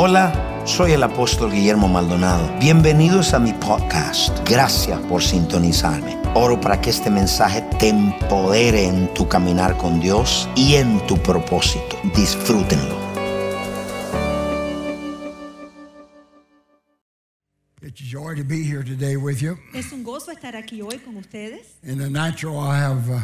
Hola, soy el apóstol Guillermo Maldonado. Bienvenidos a mi podcast. Gracias por sintonizarme. Oro para que este mensaje te empodere en tu caminar con Dios y en tu propósito. Disfrútenlo. It's a joy to be here today with you. Es un gozo estar aquí hoy con ustedes. In the natural, I have uh,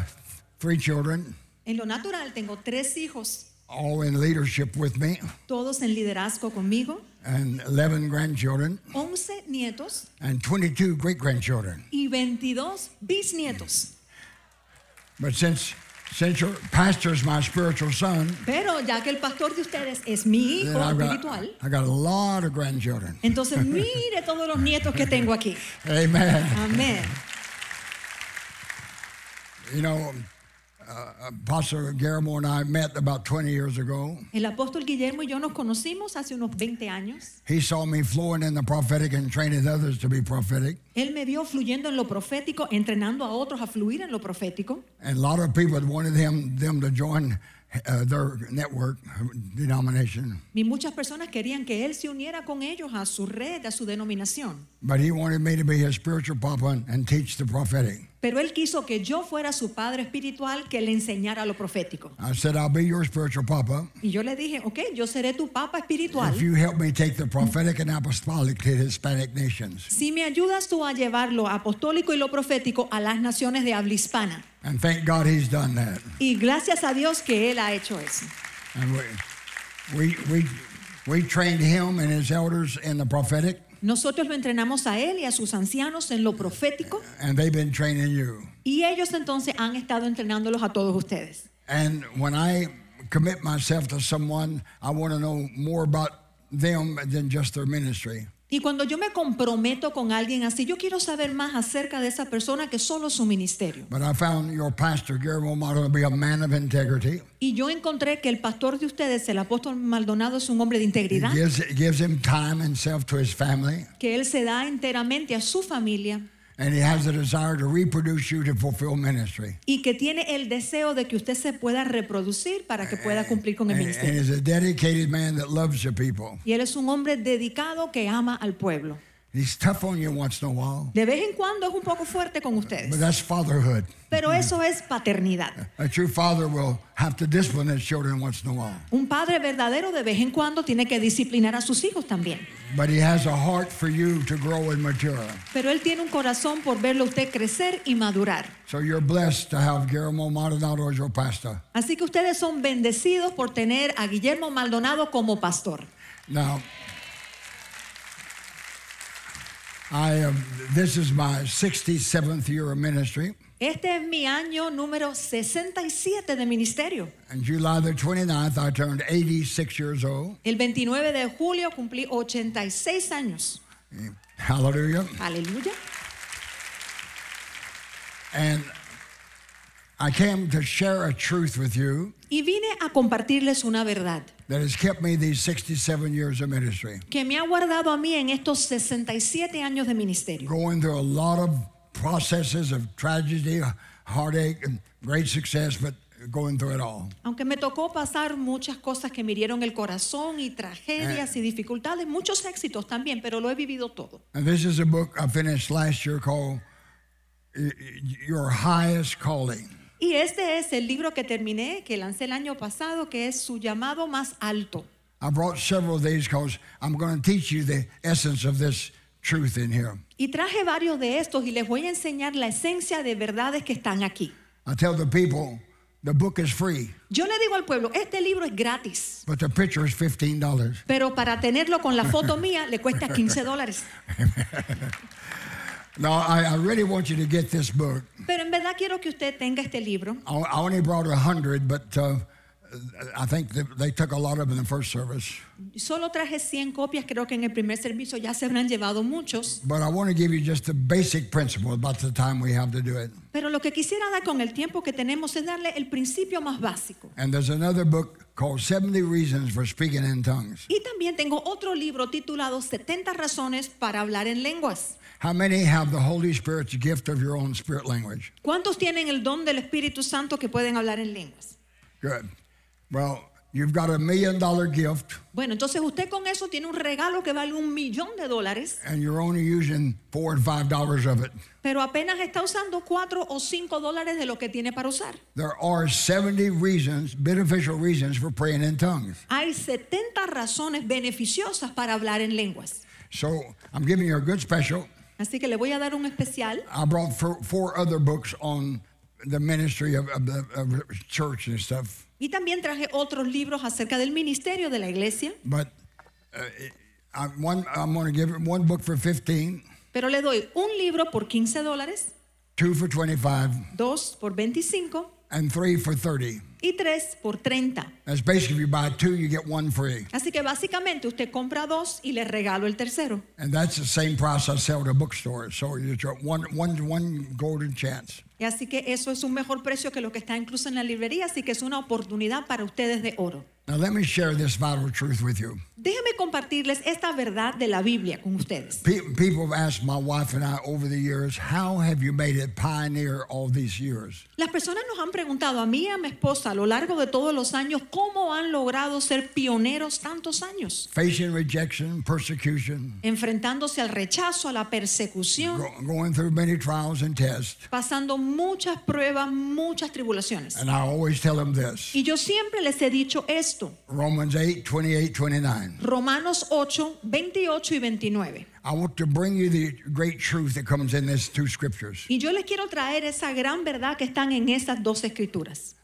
three children, En lo natural tengo tres hijos, all in leadership with me, todos en liderazgo conmigo, and 11 grandchildren, 11 nietos and 22 great grandchildren. y 22 bisnietos. But since since your pastor is my spiritual son, Pero ya que el pastor de ustedes es mi hijo I've got, espiritual, I got a lot of grandchildren. entonces mire todos los nietos que tengo aquí. Amen. Amén. You know, El apóstol Guillermo y yo nos conocimos hace unos 20 años. He saw me flowing in the prophetic and training others to be prophetic. Él me vio fluyendo en lo profético, entrenando a otros a fluir en lo profético. And a lot of people wanted him them to join uh, their network denomination, Y muchas personas querían que él se uniera con ellos a su red, a su denominación. but he wanted me to be his spiritual papa and, and teach the prophetic. Pero él quiso que yo fuera su padre espiritual que le enseñara lo profético. I said, "I'll be your spiritual papa Y yo le dije, ok, yo seré tu papa espiritual. if you help me take the prophetic and apostolic to Hispanic nations." Si me ayudas tú a llevar lo apostólico y lo profético a las naciones de habla hispana. And thank God he's done that. Y gracias a Dios que él ha hecho eso. And we we we, we trained him and his elders in the prophetic, Nosotros lo entrenamos a él y a sus ancianos en lo profético and they've been training you. y ellos entonces han estado entrenándolos a todos ustedes. And when I commit myself to someone, I want to know more about them than just their ministry. Y cuando yo me comprometo con alguien así, yo quiero saber más acerca de esa persona que solo su ministerio. But I found your pastor, Guillermo to be a man of integrity. Y yo encontré que el pastor de ustedes, el apóstol Maldonado, es un hombre de He integridad, gives, gives him time and self to his family, que él se da enteramente a su familia and he has a desire to reproduce you to fulfill ministry. y que tiene el deseo de que usted se pueda reproducir para que pueda cumplir con el And, and ministerio. he's a dedicated man that loves the people. Y él es un hombre dedicado que ama al pueblo. He's tough on you once in a while, De vez en cuando es un poco fuerte con but ustedes, that's fatherhood. pero eso es paternidad. A true father will have to discipline his children once in a while. Un padre verdadero de vez en cuando tiene que disciplinar a sus hijos también. But he has a heart for you to grow and mature. Pero él tiene un corazón por verlo usted crecer y madurar. So you're blessed to have Guillermo Maldonado as your pastor. Así que ustedes son bendecidos por tener a Guillermo Maldonado como pastor. Now, I um, this is my 67th year of ministry. Este es mi año número 67 de ministerio. On July the 29th, I turned 86 years old. El 29 de julio cumplí 86 años. Hallelujah. Aleluya. And I came to share a truth with you Y vine a compartirles una verdad that has kept me these 67 years of ministry. que me ha guardado a mí en estos 67 años de ministerio. Going through a lot of processes of tragedy, heartache, and great success, but going through it all. Aunque me tocó pasar muchas cosas que me hirieron el corazón y tragedias y dificultades, muchos éxitos también, pero lo he vivido todo. And this is a book I finished last year called Your Highest Calling. Y este es el libro que terminé, que lancé el año pasado, que es su llamado más alto. I brought several of these because I'm going to teach you the essence of this truth in here. Y traje varios de estos y les voy a enseñar la esencia de verdades que están aquí. I tell the people the book is free, Yo le digo al pueblo, este libro es gratis, but the picture is $15. pero para tenerlo con la foto mía le cuesta 15 dólares. No, I, I really want you to get this book. Pero en verdad quiero que usted tenga este libro. I, I only brought a hundred, but uh, I think they took a lot of them in the first service. Solo traje 100 copias, creo que en el primer servicio ya se habrán llevado muchos. But I want to give you just the basic principle about the time we have to do it. Pero lo que quisiera dar con el tiempo que tenemos es darle el principio más básico. And there's another book called 70 Reasons for Speaking in Tongues. Y también tengo otro libro titulado 70 razones para hablar en lenguas. How many have the Holy Spirit's gift of your own spirit language? ¿Cuántos tienen el don del Espíritu Santo que pueden hablar en lenguas? Good. Well, you've got a million dollar gift Bueno, entonces usted con eso tiene un regalo que vale un millón de dólares, and you're only using four and five dollars of it. pero apenas está usando cuatro o cinco dólares de lo que tiene para usar. There are 70 reasons, beneficial reasons for praying in tongues. Hay 70 razones beneficiosas para hablar en lenguas. So I'm giving you a good special. Así que le voy a dar un especial. I brought four, four other books on the ministry of, of the of church and stuff. Y también traje otros libros acerca del ministerio de la iglesia. But uh, I, one, I'm going to give one book for 15, Pero le doy un libro por 15 dólares, two for 25, dos por 25 and three for 30. y tres por 30. That's basically if you buy two, you get one free. Así que básicamente usted compra dos y le regalo el tercero. And that's the same price I sell to bookstores. So you get one, one, one golden chance. Y así que eso es un mejor precio que lo que está incluso en la librería, así que es una oportunidad para ustedes de oro. Now let me share this vital truth with you. Déjenme compartirles esta verdad de la Biblia con ustedes. Pe- People have asked my wife and I over the years, how have you made it pioneer all these years? Las personas nos han preguntado a mí y a mi esposa a lo largo de todos los años cómo han logrado ser pioneros tantos años, Facing rejection, persecution, enfrentándose al rechazo, a la persecución, go- going through many trials and tests. pasando muchas pruebas, muchas tribulaciones. And I always tell them this Y yo siempre les he dicho esto, Romans 8, 28, 29. Romanos 8, 28 y 29. I want to bring you the great truth that comes in these two scriptures. Y yo les quiero traer esa gran verdad que están en esas dos escrituras.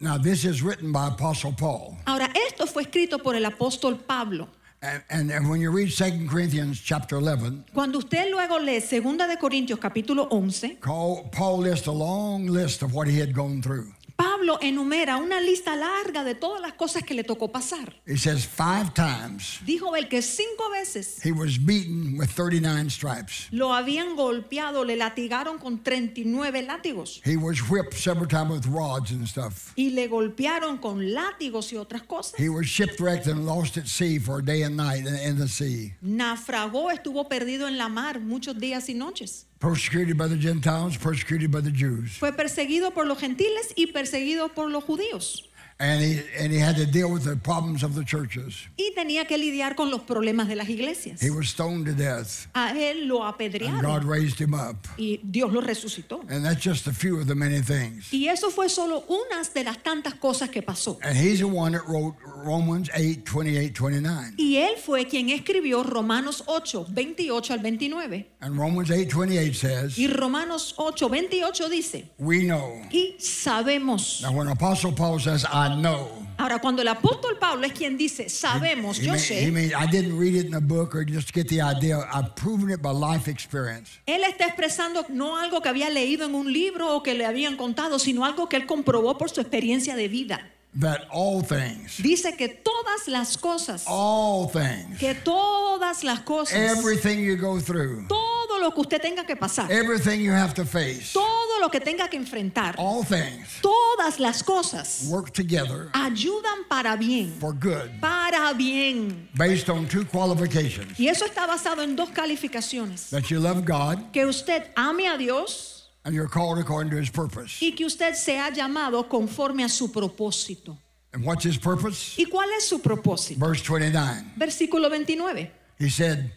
Now, this is written by Apostle Paul. Ahora, esto fue escrito por el apóstol Pablo. And, and, and when you read 2 Corinthians chapter 11, Cuando usted luego lee 2 de Corintios capítulo 11, Paul, Paul lists a long list of what he had gone through. Pablo enumera una lista larga de todas las cosas que le tocó pasar. He says five times Dijo él que cinco veces he was beaten with 39 stripes. lo habían golpeado, le latigaron con 39 látigos He was whipped several times with rods and stuff. y le golpearon con látigos y otras cosas. He was shipwrecked and lost at sea for a day and night in, in the sea. Naufragó, estuvo perdido en la mar muchos días y noches. Persecuted by the Gentiles, persecuted by the Jews. Fue perseguido por los gentiles y perseguido por los judíos. And he, and he had to deal with the problems of the churches. Y tenía que lidiar con los problemas de las iglesias. He was stoned to death, A él lo and God apedrearon raised him up. y Dios lo resucitó. And that's just a few of the many things. Y eso fue solo unas de las tantas cosas que pasó. And he's the one that wrote Romans 8, 28, 29. Y él fue quien escribió Romanos 8, 28 al 29. And Romans 8, 28 says, Y Romanos 8, 28 dice, We know. y sabemos. Now, when Apostle Paul says, I know, Ahora, cuando el apóstol Pablo es quien dice, sabemos, yo sé, mean, I didn't read it in a book or just get the idea. I've proven it by life experience. él está expresando no algo que había leído en un libro o que le habían contado, sino algo que él comprobó por su experiencia de vida. That all things, Dice que todas las cosas, all things, que todas las cosas, everything you go through, todo lo que usted tenga que pasar, everything you have to face, todo lo que tenga que enfrentar, all things todas las cosas work together ayudan para bien, for good para bien. based on two qualifications Y eso está basado en dos calificaciones. that you love God Que usted ame a Dios and you're called according to his purpose. y que usted sea llamado conforme a su propósito. And what's his purpose? ¿Y cuál es su propósito? Verse 29. Versículo 29. He said,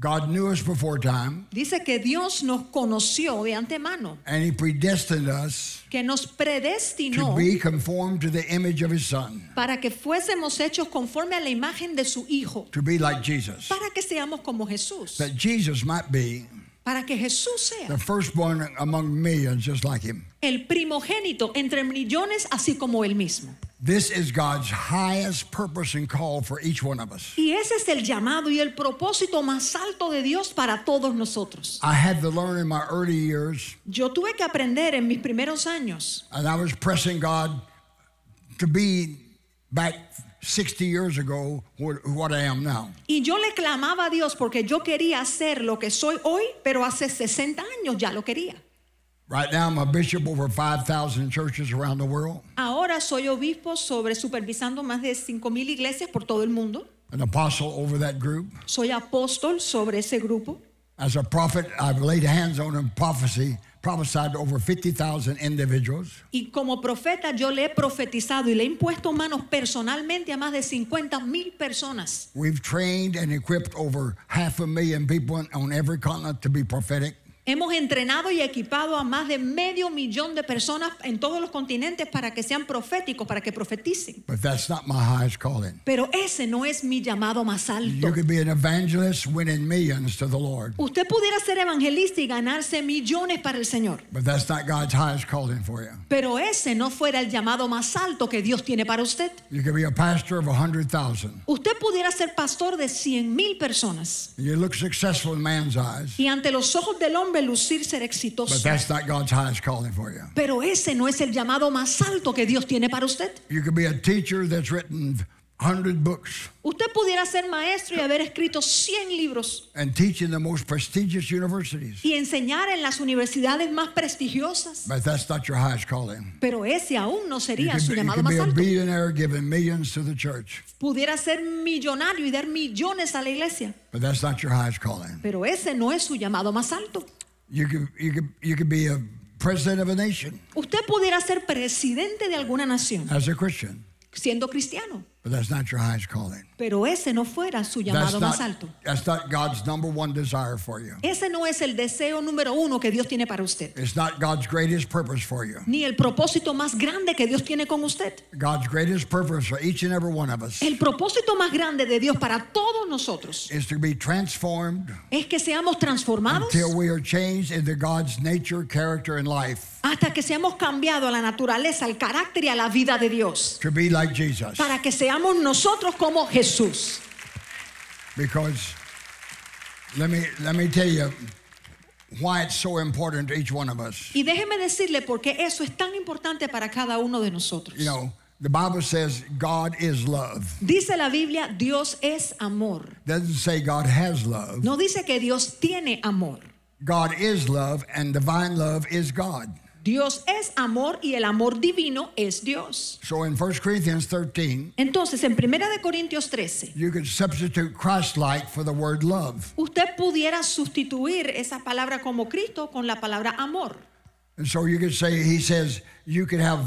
God knew us before time Dice que Dios nos conoció de antemano, and he predestined us que nos to predestinó be conformed to the image of his son, para que fuésemos hechos conforme a la imagen de su Hijo, to be like Jesus. para que seamos como Jesús, That Jesus might be para que Jesús sea the firstborn among millions just like him. el primogénito entre millones, así como él mismo. This is God's highest purpose and call for each one of us. Y ese es el llamado y el propósito más alto de Dios para todos nosotros. I had to learn in my early years, Yo tuve que aprender en mis primeros años and I was pressing God to be back 60 years ago what, I am now. y yo le clamaba a Dios porque yo quería ser lo que soy hoy, pero hace 60 años ya lo quería. Right now, I'm a bishop over 5,000 churches around the world, Ahora soy obispo sobre supervisando más de 5.000 iglesias por todo el mundo. an apostle over that group. Soy apóstol sobre ese grupo. As a prophet, I've laid hands on and prophecy, prophesied over 50,000 individuals. Y como profeta yo le he profetizado y le he impuesto manos personalmente a más de 50 mil personas. We've trained and equipped over half a million people on every continent to be prophetic. Hemos entrenado y equipado a más de medio millón de personas en todos los continentes para que sean proféticos, para que profeticen. But that's not my highest calling. Pero ese no es mi llamado más alto. You could be an evangelist winning millions to the Lord, Usted pudiera ser evangelista y ganarse millones para el Señor. but that's not God's highest calling for you. Pero ese no fuera el llamado más alto que Dios tiene para usted. You could be a pastor of 100,000. Usted pudiera ser pastor de 100 mil personas You look successful in man's eyes, y ante los ojos del hombre lucir ser but exitoso. that's not God's highest calling for you. Pero ese no es el llamado más alto que Dios tiene para usted. You could be a teacher that's written 100 books Usted pudiera ser maestro y haber escrito 100 libros and teach in the most prestigious universities, y enseñar en las universidades más prestigiosas. but that's not your highest calling. Pero ese aún no sería su be, llamado más be a alto. billionaire giving millions to the church, Pudiera ser millonario y dar millones a la iglesia. but that's not your highest calling. Pero ese no es su llamado más alto. You could, you could, you could be a president of a nation Usted pudiera ser presidente de alguna nación as a Christian, siendo cristiano. But that's not your highest calling. Pero ese no fuera su That's llamado más not, alto. that's not God's number one desire for you. Ese no es el deseo número uno que Dios tiene para usted. It's not God's greatest purpose for you. Ni el propósito más grande que Dios tiene con usted. God's greatest purpose for each and every one of us El propósito más grande de Dios para todos nosotros is to be transformed es que seamos transformados until we are changed into God's nature, character, and life hasta que seamos cambiados a la naturaleza, al carácter y a la vida de Dios. to be like Jesus. Para que seamos nosotros como Jesús. Because let me let me tell you why it's so important to each one of us. Y déjeme decirle por qué eso es tan importante para cada uno de nosotros. You know, the Bible says God is love. Dice la Biblia, Dios es amor. doesn't say God has love. No dice que Dios tiene amor. God is love and divine love is God. Dios es amor y el amor divino es Dios. So in 1 Corinthians 13, Entonces, en 1 de Corintios 13, you could substitute Christ-like for the word love. usted pudiera sustituir esa palabra como Cristo con la palabra amor. And so you could say, he says, you could have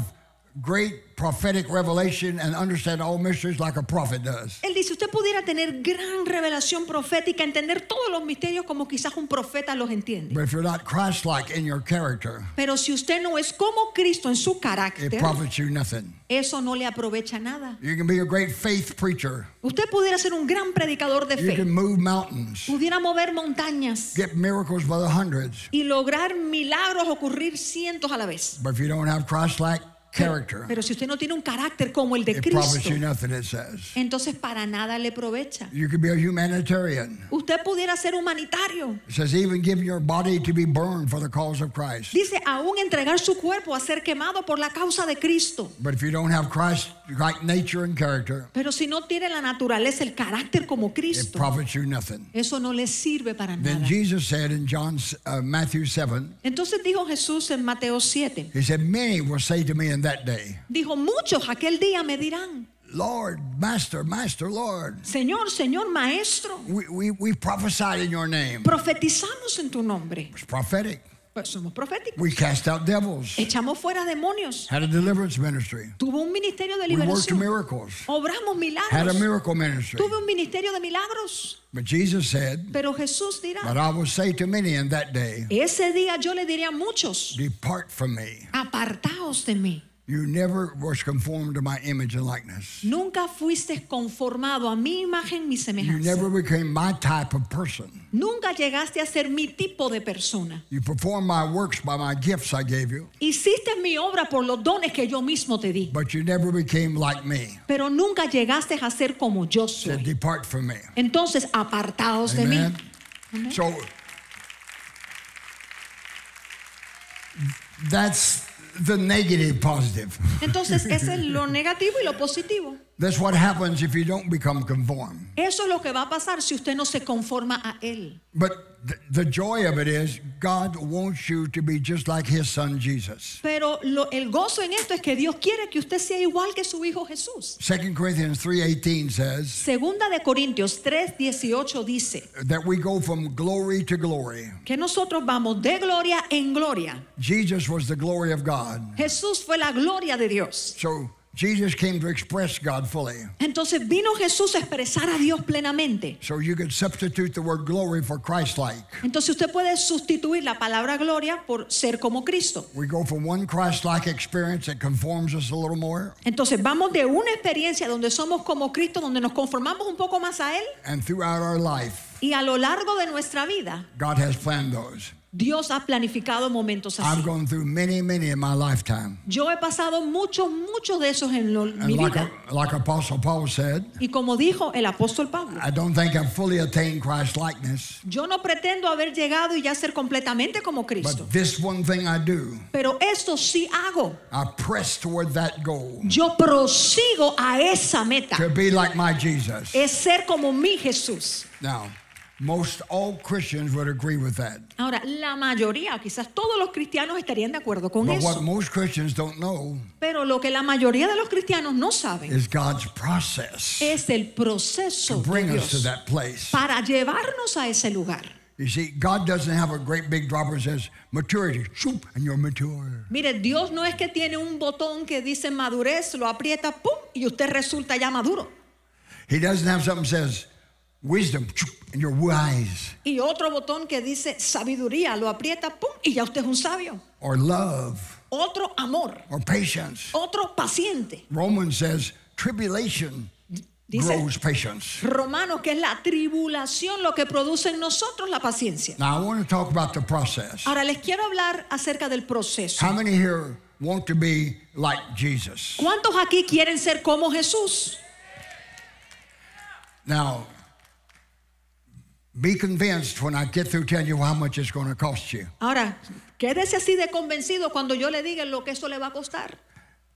great prophetic revelation and understand all mysteries like a prophet does. Él dice, usted pudiera tener gran revelación profética, entender todos los misterios como quizás un profeta los entiende. But if you're not Christ-like in your character, Pero si usted no es como Cristo en su it carácter, profits you nothing. eso no le aprovecha nada. You can be a great faith preacher. Usted pudiera ser un gran predicador de You fe, can move mountains, pudiera mover montañas get miracles by the hundreds. y lograr milagros ocurrir cientos a la vez. But if you don't have Christ-like character, Pero si usted no tiene un carácter como el de it profits Cristo, you nothing, it says. entonces para nada le aprovecha. You could be a humanitarian. Usted pudiera ser humanitario. It says even giving your body to be burned for the cause of Christ. Dice, aún entregar su cuerpo a ser quemado por la causa de Cristo. But if you don't have Christ-like nature and character, Pero si no tiene la naturaleza, el carácter como it Cristo, profits you nothing. eso no le sirve para Then nada. Jesus said in John uh, Matthew 7, Entonces dijo Jesús en Mateo 7, he said, Many will say to me in that day, dijo, muchos aquel día me dirán, Lord, Master, Master, Lord, Señor, Señor, Maestro, we, we, we prophesied in your name. profetizamos en tu nombre. It's prophetic. Pues somos proféticos. We cast out devils, Echamos fuera demonios. had a deliverance ministry. Tuvo un ministerio de We worked liberación. miracles, Obramos had a milagros. miracle ministry. Tuve un ministerio de milagros. But Jesus said, Pero Jesús dirá, But I will say to many in that day, ese día yo le diré a muchos, Depart from me. apartaos de mí. You never was conformed to my image and likeness. Nunca fuiste conformado a mi imagen, mi You semejanza. never became my type of person. Nunca llegaste a ser mi tipo de persona. You performed my works by my gifts I gave you, Hiciste mi obra por los dones que yo mismo te di. but you never became like me. Pero nunca llegaste a ser como yo Said, soy. Depart from me. Entonces, apartaos de mí. Amen. So that's the negative positive. Entonces, ese es lo negativo y lo positivo. That's what happens if you don't become conformed. Eso es lo que va a pasar si usted no se conforma a Él. But th- the joy of it is God wants you to be just like his son Jesus. Pero lo- el gozo en esto es que Dios quiere que usted sea igual que su Hijo Jesús. 2 Corinthians 3:18 says Segunda de Corintios 3:18 dice that we go from glory to glory. que nosotros vamos de gloria en gloria. Jesus was the glory of God. Jesús fue la gloria de Dios. So Jesus came to express God fully. Entonces vino Jesús a expresar a Dios plenamente. So you could substitute the word glory for Christ-like. Entonces usted puede sustituir la palabra gloria por ser como Cristo. We go from one Christ-like experience that conforms us a little more, Entonces vamos de una experiencia donde somos como Cristo, donde nos conformamos un poco más a Él and throughout our life, y a lo largo de nuestra vida God has planned those. Dios ha planificado momentos así. I've gone through many, many in my lifetime. Yo he pasado muchos, muchos de esos en lo- mi like, vida. like Apostle Paul said, Y como dijo el apóstol Pablo, I don't think I've fully attained Christ likeness, yo no pretendo haber llegado y ya ser completamente como Cristo. but this one thing I do, Pero esto sí hago. I press toward that goal Yo prosigo a esa meta. to be like my Jesus. Es ser como mi Jesús. Now, most all Christians would agree with that. Ahora, la mayoría, quizás todos los cristianos estarían de acuerdo con But what eso. most Christians don't know Pero lo que la mayoría de los cristianos no saben is God's process es el to proceso de bring us to Dios that place. para llevarnos a ese lugar. You see, God doesn't have a great big dropper that says maturity, shoop, and you're mature. Mire, Dios no es que tiene un botón que dice madurez, lo aprieta, pum, y usted resulta ya maduro. He doesn't have something that says wisdom, shoop, and you're wise, Y otro botón que dice sabiduría, lo aprieta, pum, y ya usted es un sabio. or love, Otro amor, or patience. otro paciente. Romans says tribulation Dice grows patience. Romanos que es la tribulación lo que produce en nosotros la paciencia. Now, I want to talk about the process. Ahora les quiero hablar acerca del proceso. How many here want to be like Jesus? ¿Cuántos aquí quieren ser como Jesús? Now, be convinced when I get through telling you how much it's going to cost you. Ahora, quédese así de convencido cuando yo le diga lo que eso le va a costar.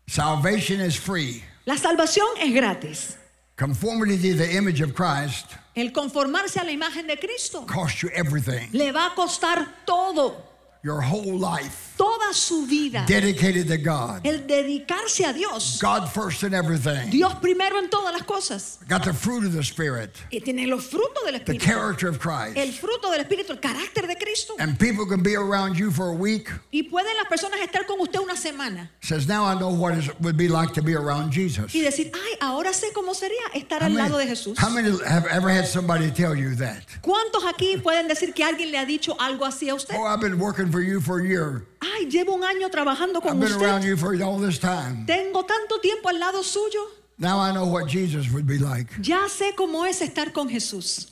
Salvation is free. La salvación es gratis. Conformity to the image of Christ El conformarse a la imagen de Cristo costs you everything. le va a costar todo, Your whole life toda su vida. dedicated to God. El dedicarse a Dios. God first in everything. Dios primero en todas las cosas. Got the fruit of the Spirit, Y tiene los frutos del the Espíritu. character of El Christ. fruto del Espíritu, el carácter de Cristo. And people can be around you for a week. Y pueden las personas estar con usted una semana Says, now I know what it would be like to be around Jesus. y decir, ay, ahora sé cómo sería estar How al lado de many, Jesús. how many have ever had somebody tell you that? ¿Cuántos aquí pueden decir que alguien le ha dicho algo así a usted? Oh, I've been working for you for a year. Ay, llevo un año trabajando I've con been around usted. you for all this time. Tengo tanto tiempo al lado suyo. Now I know what Jesus would be like. Ya sé cómo es estar con Jesús.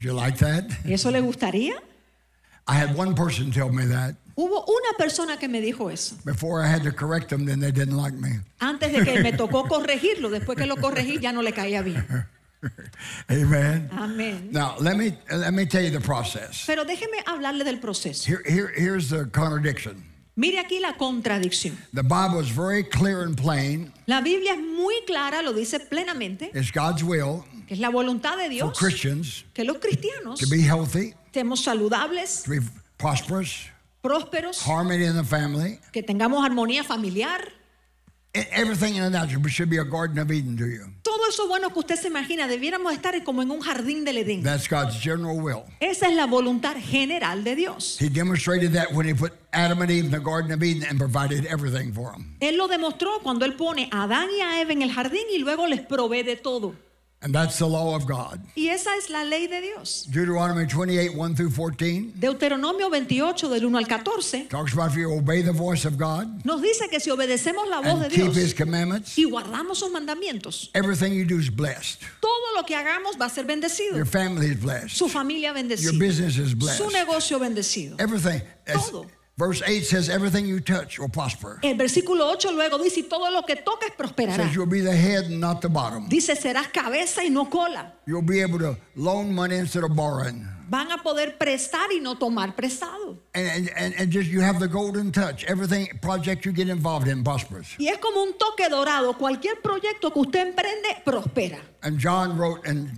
You like that? ¿Eso le gustaría? I had one person tell me that. Hubo una persona que me dijo eso. Before I had to correct them, then they didn't like me. Antes de que me tocó corregirlo, después que lo corregí ya no le caía bien. Amen. Amén. Now let me let me tell you the process. Pero déjeme hablarle del proceso. Here, here here's the contradiction. Mire aquí la contradicción. The Bible is very clear and plain. La Biblia es muy clara, lo dice plenamente, It's God's will que es la voluntad de for Dios Christians que los cristianos to be healthy, estemos saludables, to be prosperous, prósperos, harmony in the family, que tengamos armonía familiar. E- everything in the natural should be a garden of Eden to you. Todo eso bueno que usted se imagina, debiéramos estar como en un jardín del Edén. That's God's general will. Esa es la voluntad general de Dios. He demonstrated that when he put Adam and Eve in the Garden of Eden and provided everything for them. Él lo demostró cuando él pone a Adán y a Eva en el jardín y luego les provee de todo. And that's the law of God. Y esa es la ley de Dios. Deuteronomy 28, 1 through 14 Deuteronomio 28 del 1 al 14 talks about if you obey the voice of God nos dice que si obedecemos la voz de and keep his commandments, y guardamos sus mandamientos, everything you do is blessed. todo lo que hagamos va a ser bendecido. Your family is blessed. Su familia bendecida. Your business is blessed. Su negocio bendecido. Everything. Todo. Verse 8 says, everything you touch will prosper. El versículo 8 luego dice, todo lo que toques prosperará. says you'll be the head and not the bottom. Dice, serás cabeza y no cola. You'll be able to loan money instead of borrowing. Van a poder prestar y no tomar prestado. And, and, and, and just you have the golden touch. Everything project you get involved in prospers. Y es como un toque dorado. Cualquier proyecto que usted emprende, prospera. And John wrote in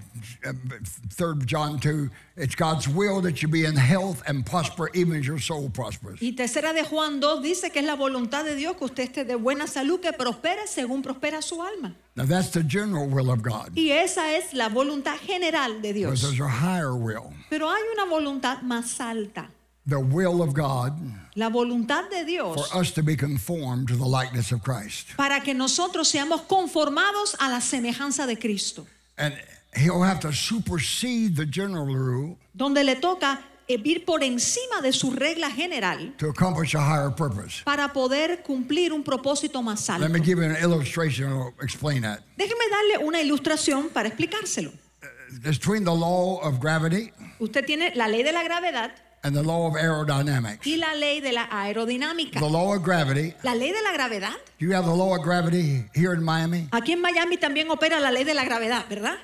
3 John 2, it's God's will that you be in health and prosper even as your soul prospers. Y tercera de Juan 2 dice que es la voluntad de Dios que usted esté de buena salud, que prospere según prospera su alma. Now that's the general will of God. Y esa es la voluntad general de Dios. there's a higher will. Pero hay una voluntad más alta. The will of God La voluntad de for Dios us to be conformed to the likeness of Christ. para que nosotros seamos conformados a la semejanza de Cristo. And he'll have to supersede the general rule Donde le toca eh, ir por encima de su regla general to accomplish a higher purpose. para poder cumplir un propósito más Let me alto. give you an illustration explain that. Déjeme darle una ilustración para explicárselo. It's between the law of gravity Usted tiene la ley de la gravedad and the law of aerodynamics. y la ley de la aerodinámica. The law of gravity, La ley de la gravedad, you have the law of gravity here in Miami? aquí en Miami también opera la ley de la gravedad, ¿verdad?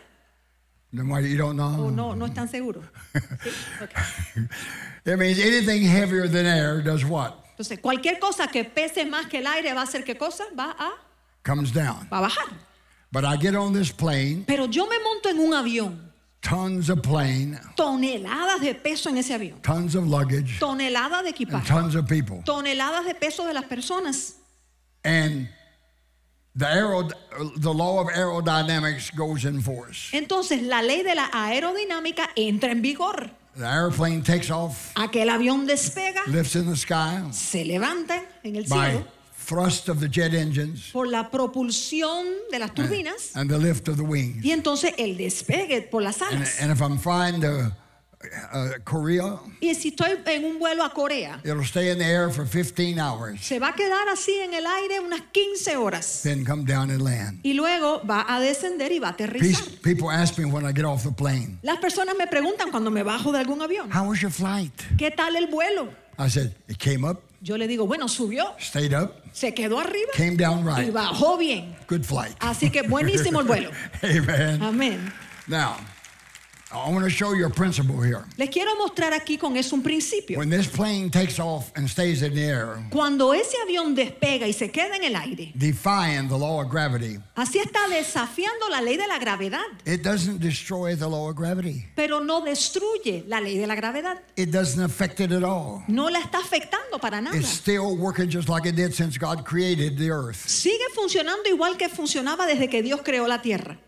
You don't ¿O know? no, no están seguros? ¿Sí? Ok. It means anything heavier than air does what? Entonces, cualquier cosa que pese más que el aire va a hacer qué cosa? Va a, Comes down. va a bajar. But I get on this plane, Pero yo me monto en un avión, tons of plane, toneladas de peso en ese avión, tons of luggage, toneladas de and equipaje, tons of people. toneladas de peso de las personas. And Entonces, la ley de la aerodinámica entra en vigor. The airplane takes off, Aquel avión despega, lifts in the sky se levanta en el by cielo thrust of the jet engines por la propulsión de las turbinas and the lift of the wings. y entonces el despegue por las And, alas. and if I'm flying uh, Korea, Y si estoy en un vuelo a Corea, it'll stay in the air for 15 hours, se va a quedar así en el aire unas 15 horas then come down and land. y luego va a descender y va a aterrizar. Peace- People ask me when I get off the plane, Las personas me preguntan cuando me bajo de algún avión, How was your flight? ¿qué tal el vuelo? I said, It came up, Yo le digo, bueno, subió, stayed up, se quedó arriba came down y right. bajó bien. Good flight. Así que buenísimo el vuelo. Amen. Amén. Now, I want to show you a principle here. Les quiero mostrar aquí con eso un principio. When this plane takes off and stays in the air, Cuando ese avión despega y se queda en el aire, defying the law of gravity, así está desafiando la ley de la gravedad, it doesn't destroy the law of gravity. pero no destruye la ley de la gravedad. It doesn't affect it at all. No la está afectando para nada. It's still working just like it did since God created the earth. Sigue funcionando igual que funcionaba desde que Dios creó la tierra.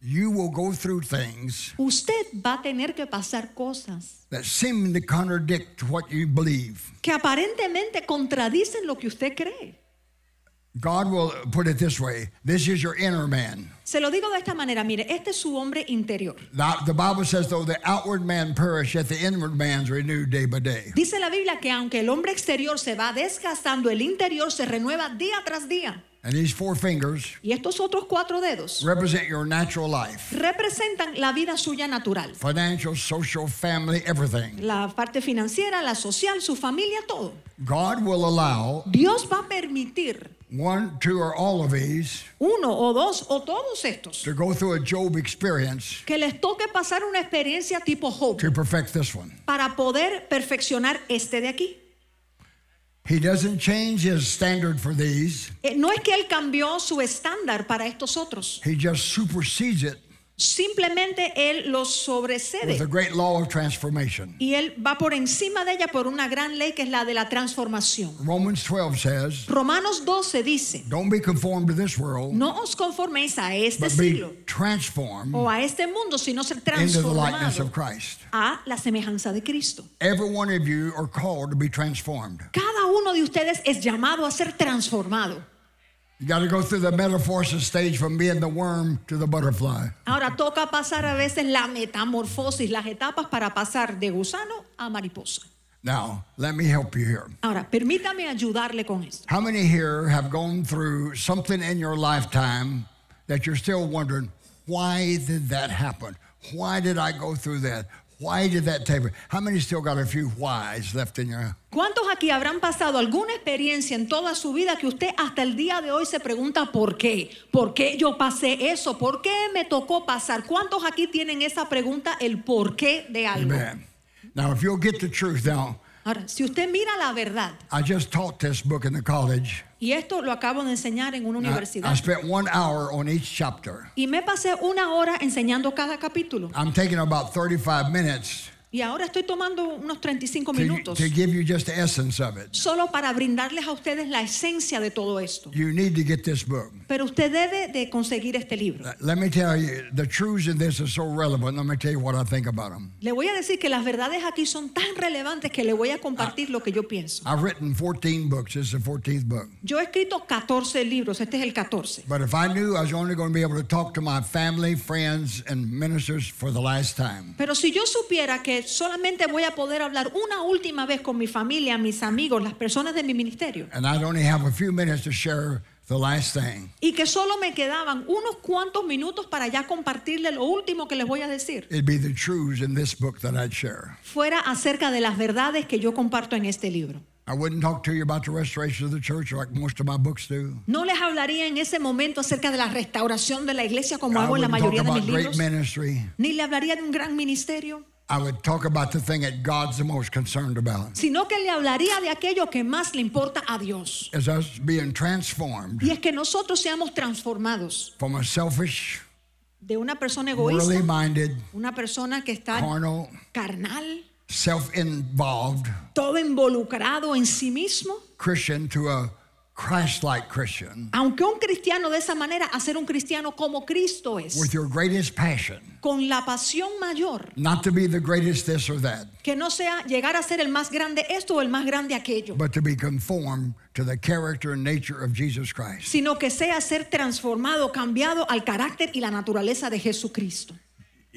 You will go through things Usted va a tener que pasar cosas that seem to contradict what you believe. que aparentemente contradicen lo que usted cree. God will put it this way this is your inner man. Se lo digo de esta manera, mire, este es su hombre interior. The, the Bible says, though the outward man perish, yet the inward man's renewed day by day. Dice la Biblia que aunque el hombre exterior se va desgastando, el interior se renueva día tras día. And these four fingers Y estos otros cuatro dedos represent your natural life representan la vida suya natural. financial, social, family, everything. La parte financiera, la social, su familia, todo. God will allow Dios va a permitir one, two, or all of these uno o dos o todos estos to go through a Job experience que les toque pasar una experiencia tipo Job to perfect this one. para poder perfeccionar este de aquí. He doesn't change his standard for these, Eh, No es que él cambió su estándar para estos otros, he just supersedes it simplemente él los with sobrecede great law of transformation. y él va por encima de ella por una gran ley que es la de la transformación. Romans 12 says, Romanos 12 dice, Don't be conformed to this world, no os conforméis a este siglo transformed o a este mundo, sino ser into the likeness transformado of Christ. a la semejanza de Cristo. Every one of you are called to be transformed. Cada uno de ustedes es llamado a ser transformado. You got to go through the metamorphosis stage from being the worm to the butterfly. Ahora toca pasar a veces la metamorfosis, las etapas para pasar de gusano a mariposa. Now, let me help you here. Ahora, permítame ayudarle con esto. How many here have gone through something in your lifetime that you're still wondering, why did that happen? Why did I go through that? Why did that take? How many still got a few whys left in your? ¿Cuántos aquí habrán pasado alguna experiencia en toda su vida que usted hasta el día de hoy se pregunta por qué? ¿Por qué yo pasé eso? ¿Por qué me tocó pasar? ¿Cuántos aquí tienen esa pregunta, el por qué de algo? Amen. Now, if you'll get the truth now, Ahora, si usted mira la verdad, I just taught this book in the college. y esto lo acabo de enseñar en una I, I universidad, spent one hour on each chapter. y me pasé una hora enseñando cada capítulo, I'm taking about 35 minutes y ahora estoy tomando unos 35 to, minutos to give you just the essence of it. solo para brindarles a ustedes la esencia de todo esto. You need to get this book. Pero usted debe de conseguir este libro. Let me tell you, the truths in this are so relevant. Let me tell you what I think about them. Le voy a decir que las verdades aquí son tan relevantes que le voy a compartir lo que yo pienso. I've written 14 books. This is the 14th book. Yo he escrito 14 libros, este es el 14. But if I knew I was only going to be able to talk to my family, friends, and ministers for the last time, Pero si yo supiera que solamente voy a poder hablar una última vez con mi familia, mis amigos, las personas de mi ministerio, and I'd only have a few minutes to share the last thing, y que solo me quedaban unos cuantos minutos para ya compartirle lo último que les voy a decir, it'd be the truths in this book that I'd share. fuera acerca de las verdades que yo comparto en este libro. I wouldn't talk to you about the restoration of the church like most of my books do. No les hablaría en ese momento acerca de la restauración de la iglesia como I hago en la mayoría de mis libros, ministry. ni le hablaría de un gran ministerio. I would talk about the thing that God's the most concerned about. sino que le hablaría de aquello que más le importa a Dios. Is us being transformed Y es que nosotros seamos transformados from a selfish, de una persona egoísta, minded, una persona que está carnal, carnal, self involved todo involucrado en sí mismo, Christian to a Christ like Christian aunque un cristiano de esa manera, a ser un cristiano como Cristo es, with your greatest passion, con la pasión mayor, not to be the greatest this or that, que no sea llegar a ser el más grande esto o el más grande aquello, but to be conformed to the character and nature of Jesus Christ. sino que sea ser transformado, cambiado al carácter y la naturaleza de Jesucristo.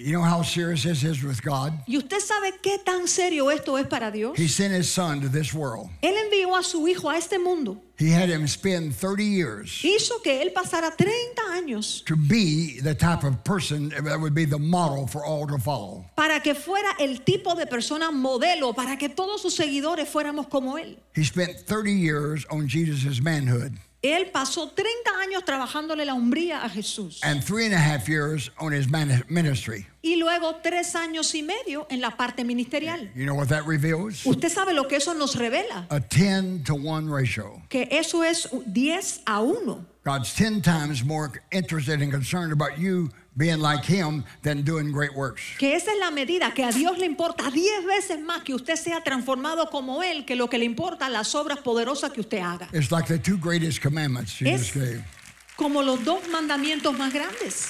You know how serious this is with God? ¿Y usted sabe qué tan serio esto es para Dios? He sent his son to this world. Él envió a su hijo a este mundo. He had him spend 30 years Hizo que él pasara 30 años to be the type of person that would be the model for all to follow. para que fuera el tipo de persona modelo, para que todos sus seguidores fuéramos como él. He spent 30 years on Jesus' manhood Él pasó 30 años trabajándole la hombría a Jesús and three and a half years on his ministry. y luego tres años y medio en la parte ministerial. You know what that reveals? Usted sabe lo que eso nos revela, A 10 to 1 ratio. que eso es 10 a 1. God's 10 times more interested and concerned about you being like him than doing great works. Que esa es la medida que a Dios le importa 10 veces más que usted sea transformado como Él, que lo que le importa las obras poderosas que usted haga. It's like the two greatest commandments Jesus Es gave. como los dos mandamientos más grandes.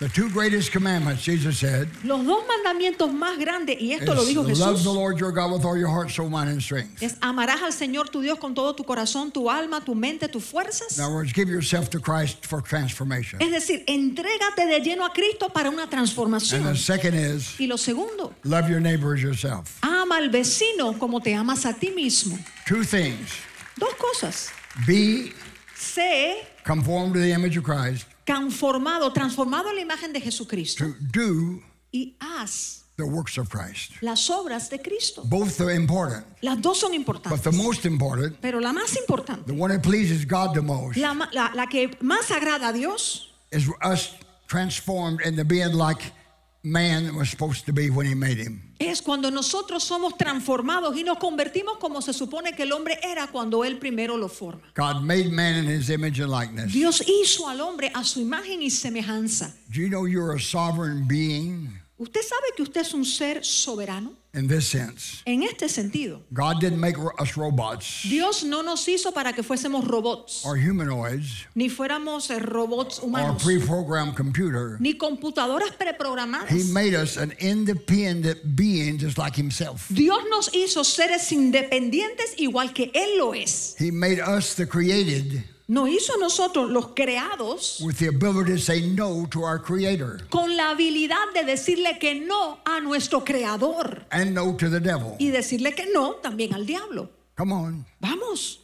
The two greatest commandments, Jesus said, Los dos mandamientos más grandes, y esto lo dijo love the Jesús, Lord your God with all your heart, soul, mind, and strength. es amarás al Señor tu Dios con todo tu corazón, tu alma, tu mente, tus fuerzas. In other words, give yourself to Christ for transformation. Es decir, entrégate de lleno a Cristo para una And transformación. the second is Y lo segundo, love your neighbor as yourself. ama al vecino como te amas a ti mismo. Two things. Dos cosas. Be Sé conformed to the image of Christ. Conformado, transformado en la imagen de Jesucristo. To do Y haz the works of Christ. las obras de Cristo. Both are important. Las dos son But importantes. the most important, Pero la más importante, the one that pleases God the most, la, la- la que más agrada a Dios, is us transformed into being like man was supposed to be when he made him. es cuando nosotros somos transformados y nos convertimos como se supone que el hombre era cuando él primero lo forma. God made man in his image and likeness. Dios hizo al hombre a su imagen y semejanza. Do you know you're a sovereign being ¿Usted sabe que usted es un ser soberano? In this sense? En este sentido, God didn't make us robots Dios no nos hizo para que fuésemos robots, or humanoids ni fuéramos eh, robots or humanos, pre-programmed computer. ni computadoras preprogramadas. He made us an independent being just like himself. Dios nos hizo seres independientes igual que Él lo es. He made us the created Nos hizo nosotros los creados with the ability to say no to our creator con la habilidad de decirle que no a nuestro creador and no to the devil. y decirle que no también al diablo. Come on. Vamos,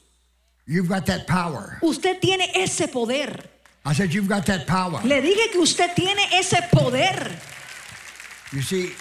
You've got that power. usted tiene ese poder. I said, You've got that power. Le dije que usted tiene ese poder. You see,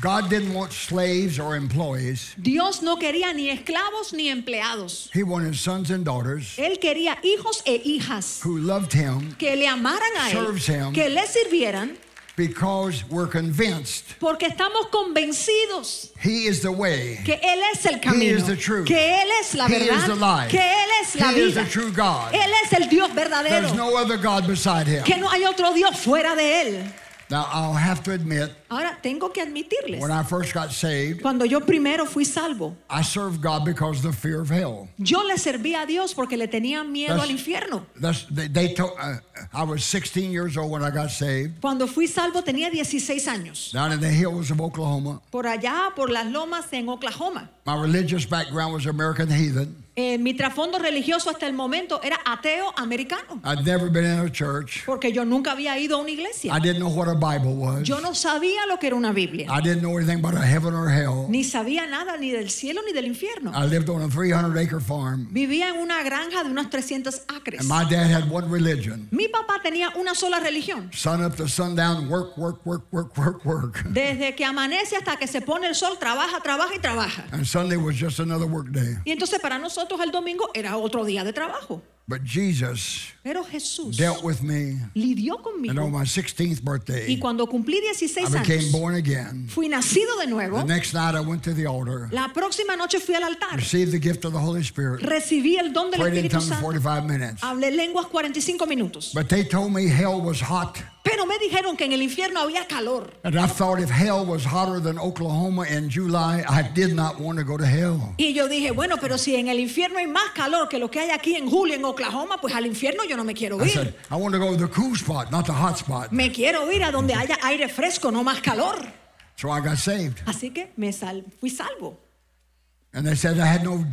God didn't want slaves or employees. Dios no quería ni esclavos ni empleados. He wanted sons and daughters Él quería hijos e hijas who loved him que le amaran a Serves Él, him. que le sirvieran, because we're convinced porque estamos convencidos he is the way. que Él es el camino, is the truth. que Él es la He is the verdad, life. que Él es la He is vida. the true God. Él es el Dios verdadero, There's no other God beside him. que no hay otro Dios fuera de Él. Now, I'll have to admit, Ahora, tengo que admitirles, when I first got saved, cuando yo primero fui salvo, I served God because of the fear of hell. yo le serví a Dios porque le tenía miedo That's- al infierno. They, they told, uh, I was 16 years old when I got saved, Cuando fui salvo tenía 16 años, down in the hills of Oklahoma. por allá, por las lomas en Oklahoma. My religious background was American heathen. Eh, mi trasfondo religioso hasta el momento era ateo americano, I'd never been in a church. porque yo nunca había ido a una I iglesia. didn't know what a Bible was. Yo no sabía lo que era una Biblia, I didn't know anything about a heaven or hell. ni sabía nada ni del cielo ni del infierno. I lived on a 300 acre farm, Vivía en una granja de unos 300 acres. and my dad had one religion Mi papá tenía una sola religión. sun up to sundown, work, work, work, work, work, work. Desde que amanece hasta que se pone el sol, trabaja, trabaja y trabaja. And Sunday was just another work day. Y entonces para nosotros el domingo era otro día de trabajo. But Jesus Pero Jesús dealt with me, lidió and conmigo. on my 16th Y birthday, cuando cumplí I 16 became años, born again. fui nacido de nuevo. The next night, I went to the altar, La próxima noche fui al altar. received the gift of the Holy Spirit, Recibí el don del prayed in Espíritu tongues Santo. 45 minutes. Hablé lenguas 45 minutos. But they told me hell was hot. Pero me dijeron que en el infierno había calor. And I thought if hell was hotter than Oklahoma in July, I did not want to go to hell. Y yo dije, bueno, pero si en el infierno hay más calor que lo que hay aquí en julio en Oklahoma, pues al infierno yo no me quiero I ir. said, I want to go to the cool spot, not the hot spot. Me quiero ir a donde haya aire fresco, no más calor. So I got saved. Así que me sal fui salvo. And they said I had no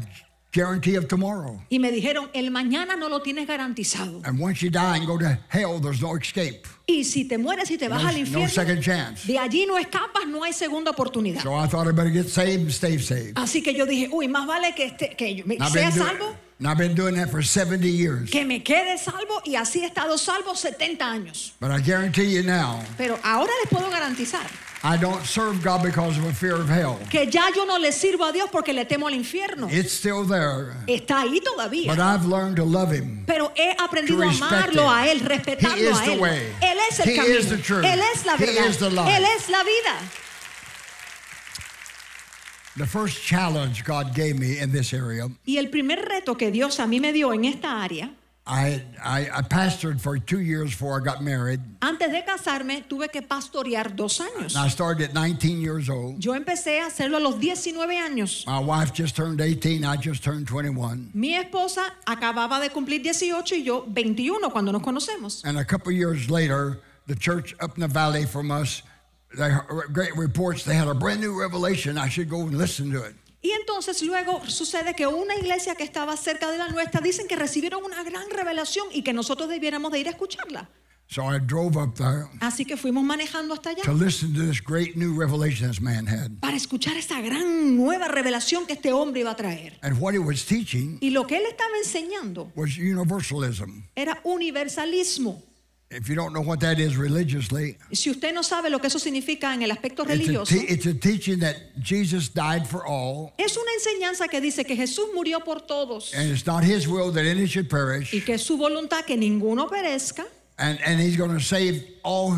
guarantee of tomorrow. Y me dijeron, el mañana no lo tienes garantizado. And once you die and go to hell, there's no escape. Y si te mueres y te vas al no infierno, second chance. de allí no escapas, no hay segunda oportunidad. So I thought I better get saved and stay saved. Así que yo dije, uy, más vale que, este, que yo me And I've sea been, salvo, and I've been doing that for 70 years. que me quede salvo y así he estado salvo 70 años. But I guarantee you now, Pero ahora les puedo garantizar I don't serve God because of a fear of hell. que ya yo no le sirvo a Dios porque le temo al infierno. It's still there. Está ahí But todavía. I've learned to love Him. Pero he aprendido a amarlo him. a Él, He respetarlo is a the Él. way. Él es el He camino. is the truth. Él es la He verdad. is the life. Él es la vida. The first challenge God gave me in this area, Y el primer reto que Dios a mí me dio en esta área, I, I, I pastored for two years before I got married. antes de casarme, tuve que pastorear dos años. And I started at 19 years old. Yo empecé a hacerlo a los 19 años. My wife just turned 18, I just turned 21. Mi esposa acababa de cumplir 18 y yo 21 cuando nos conocemos. And a couple years later, the church up in the valley from us, they great reports, they had a brand new revelation. I should go and listen to it. Y entonces luego sucede que una iglesia que estaba cerca de la nuestra dicen que recibieron una gran revelación y que nosotros debiéramos de ir a escucharla. So I drove up there Así que fuimos manejando hasta allá to listen to this great new revelation this man had. para escuchar esa gran nueva revelación que este hombre iba a traer. And what he was teaching Y lo que él estaba enseñando was universalism. era universalismo. If you don't know what that is religiously, Si usted no sabe lo que eso significa en el aspecto it's a, religioso, it's a teaching that Jesus died for all, es una enseñanza que dice que Jesús murió por todos and it's not his will that any should perish, y que es su voluntad que ninguno perezca. and, and he's going to save all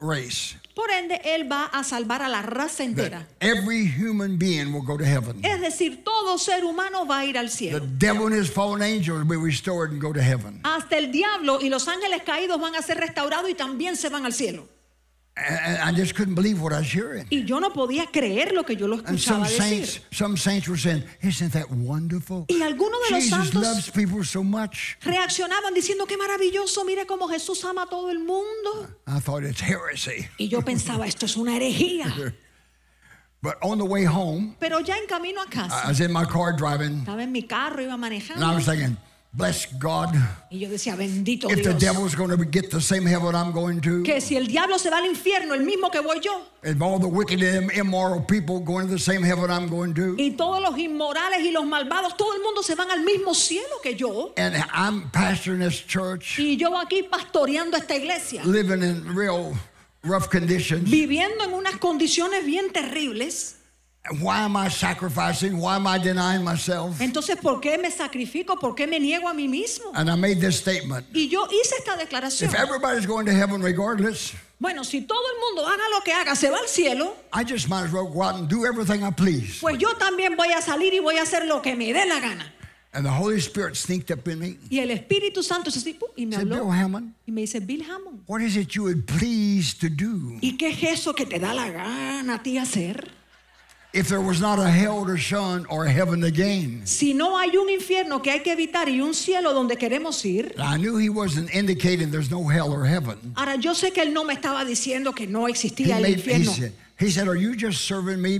race. Por ende, Él va a salvar a la raza entera. every human being will go to heaven. Es decir, todo ser humano va a ir al The cielo. devil and his fallen angels will be restored and go to heaven. Hasta el diablo y los ángeles caídos van a ser restaurados y también se van al cielo. I just couldn't believe what I was hearing. Y yo no podía creer lo que yo lo And some escuchaba saints, decir. some saints were saying, "Isn't that wonderful? Y algunos de los santos loves people so much." reaccionaban diciendo qué maravilloso, mire cómo Jesús ama a todo el mundo. I thought it's heresy. Y yo pensaba, esto es una herejía. But on the way home, Pero ya en camino a I casa, was in my car driving, estaba en mi carro, iba and I manejando. was thinking, "Bless God, Y yo decía, bendito if the Dios. devil's going to get the same heaven I'm going to, Que si el diablo se va al infierno, el mismo que voy yo. if all the wicked and immoral people going to the same heaven I'm going to, Y todos los inmorales y los malvados, todo el mundo se van al mismo cielo que yo. and I'm pastoring this church, Y yo aquí pastoreando esta iglesia. living in real rough conditions. viviendo en unas condiciones bien terribles. Why am I sacrificing? Why am I denying myself? Entonces, ¿por qué me sacrifico? ¿Por qué me niego a mí mismo? And I made this statement. Y yo hice esta declaración. If everybody's going to heaven regardless, Bueno, si todo el mundo haga lo que haga, se va al cielo, I just might as well go out and do everything I please. pues yo también voy a salir y voy a hacer lo que me dé la gana. And the Holy Spirit sneaked up in me. Y el Espíritu Santo se y me Bill habló Hammond, y me dice, Bill Hammond, what is it you would please to do ¿y qué es eso que te da la gana a ti hacer? If there was not a hell to shun or a heaven to gain? Si no hay un infierno que hay que evitar y un cielo donde queremos ir, I knew he wasn't indicating there's no hell or heaven. ahora yo sé que él no me estaba diciendo que no He, existía el made, he, infierno. said, he said, Are you just serving me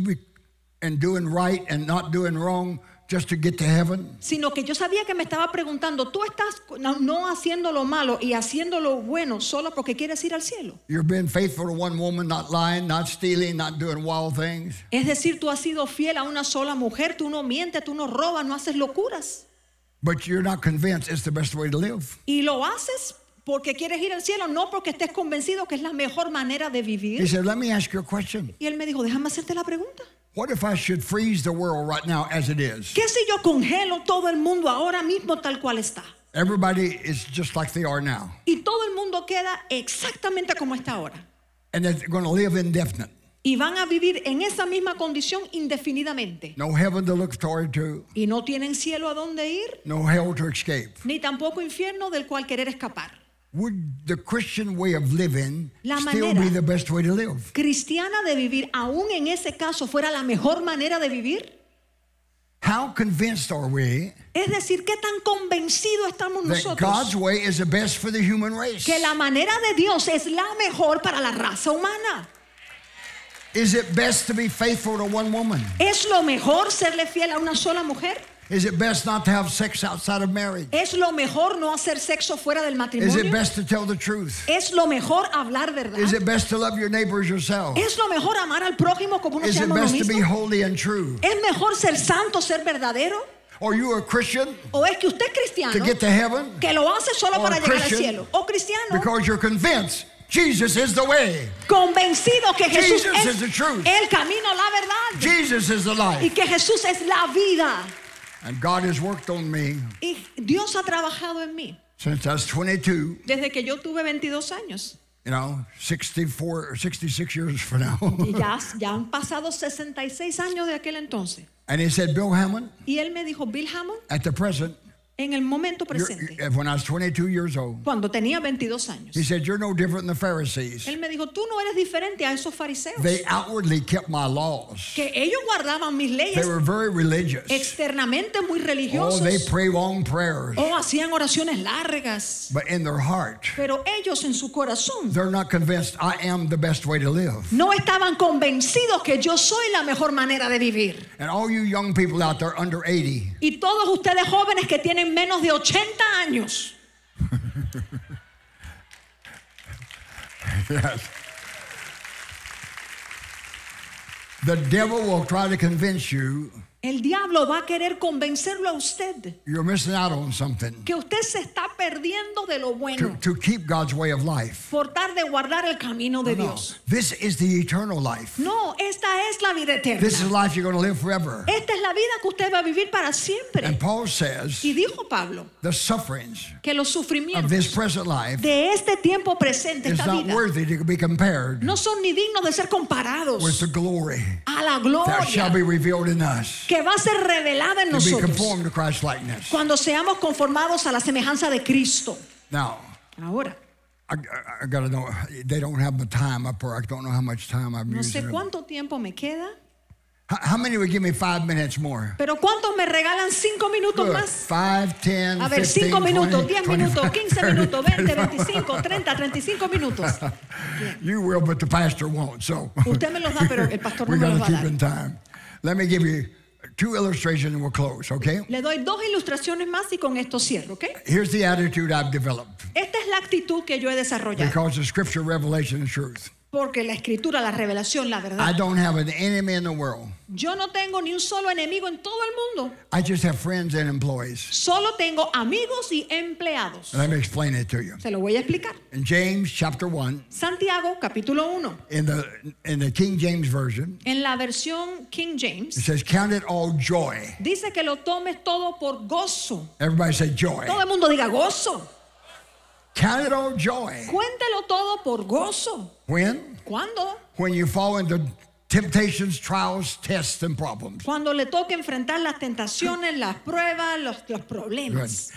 and doing right and not doing wrong just to get to heaven? sino que yo sabía que me estaba preguntando, tú estás no, no haciendo lo malo y haciendo lo bueno solo porque quieres ir al cielo. You're being faithful to one woman, not lying, not stealing, not doing wild things. Es decir, tú has sido fiel a una sola mujer, tú no mientes, tú no robas, no haces locuras. But you're not convinced it's the best way to live. Y lo haces porque quieres ir al cielo, no porque estés convencido que es la mejor manera de He vivir. said, Let me ask you a question. Y él me dijo, déjame hacerte la pregunta. What if I should freeze the world right now as it is? ¿Qué si yo congelo todo el mundo ahora mismo tal cual está? Everybody is just like they are now. Y todo el mundo queda exactamente como está ahora. And they're going to live indefinite. Y van a vivir en esa misma condición indefinidamente. No heaven to look forward to, Y no tienen cielo a dónde ir, no hell to escape. ni tampoco infierno del cual querer escapar. Would the Christian way of living La still manera- be the best way to live? Cristiana de vivir, aún en ese caso, fuera la mejor manera de vivir. How convinced are we Es decir, qué tan convencidos estamos that nosotros God's way is the best for the human race? que la manera de Dios es la mejor para la raza humana. Is it best to be faithful to one woman? ¿Es lo mejor serle fiel a una sola mujer? Is it best not to have sex outside of marriage? ¿Es lo mejor no hacer sexo fuera del Is it matrimonio? best to tell the truth? ¿Es lo mejor hablar verdad? Is it best to love your neighbor as yourself? ¿Es lo mejor amar al prójimo como uno Is se it ama a uno best to be holy and true? ¿Es mejor ser santo, ser verdadero? Are you a Christian ¿O es que usted es cristiano to get to heaven que lo hace solo Or para llegar al cielo? ¿O cristiano because you're convinced Jesus is the way, convencido que Jesús Jesus es is the truth. el camino, la verdad Jesus is the y life? que Jesús es la vida? And God has worked on me Y Dios ha trabajado en mí since I was 22, desde que yo tuve 22 años. you know, 64 or 66 years from now. Ya, ya han pasado 66 años de aquel entonces. and he said, Bill Hammond, Y él me dijo, Bill Hammond, at the present, en el momento you're- presente, when I was 22 years old, cuando tenía 22 años, he said, You're no different than the Pharisees. él me dijo, tú no eres diferente a esos fariseos. They outwardly kept my laws, que ellos guardaban mis they leyes were very religious. externamente muy Oh, religiosos they pray long prayers, o hacían oraciones largas. but in their heart, Pero ellos en su corazón they're not convinced I am the best way to live. no estaban convencidos que yo soy la mejor manera de vivir. And all you young people out there under 80, Y todos ustedes jóvenes que tienen menos de 80 años, yes. The devil will try to convince you el diablo va a querer convencerlo a usted you're missing out on something que usted se está perdiendo de lo to, bueno to keep God's way of life. por dar de guardar el camino de No, Dios. this is the eternal life. No, esta es la vida eterna. This is life you're going to live forever. Esta es la vida que usted va a vivir para siempre. And Paul says Y dijo Pablo the sufferings que los of sufrimientos this present life de este tiempo presente, esta not vida, worthy to be compared no son ni dignos de ser comparados with the glory a la that shall be gloria revealed in us que va a ser revelada en nosotros cuando seamos conformados a la semejanza de Cristo. Now, Ahora, I, I, I got to know, they don't have the time up here. I don't know how much time I'm no sé cuánto tiempo me queda, How, many would give me five minutes more? pero ¿cuántos me regalan cinco minutos Good. más? Five, ten, A ver, 15, cinco minutos, 20, 10 minutos, 25, 15 minutos, 20, 30. 25, 30, 35 minutos. You will, but the pastor won't. So Usted me los da, pero el pastor no me los va a dar. time. Let me give you two illustrations and we'll close, okay? Le doy dos ilustraciones más y con esto cierro, ¿ok? Here's the attitude I've developed Esta es la actitud que yo he desarrollado. because of scripture, revelation, and truth. Porque la escritura, la revelación, la I verdad. don't have an enemy in the world. Yo no tengo ni un solo enemigo en todo el mundo. I just have friends and employees. Solo tengo amigos y empleados. Let me explain it to you. Se lo voy a explicar. In James chapter 1, Santiago, capítulo 1. in the in the King James Version, En la versión King it James, says, Count it all joy. dice que lo tomes todo por gozo. Everybody say joy. Todo el mundo diga gozo. Count it all joy. Cuéntelo todo por gozo. When? ¿Cuándo? When you fall into temptations, trials, tests, and problems. Cuando le toque enfrentar las tentaciones, las pruebas, los, los problemas.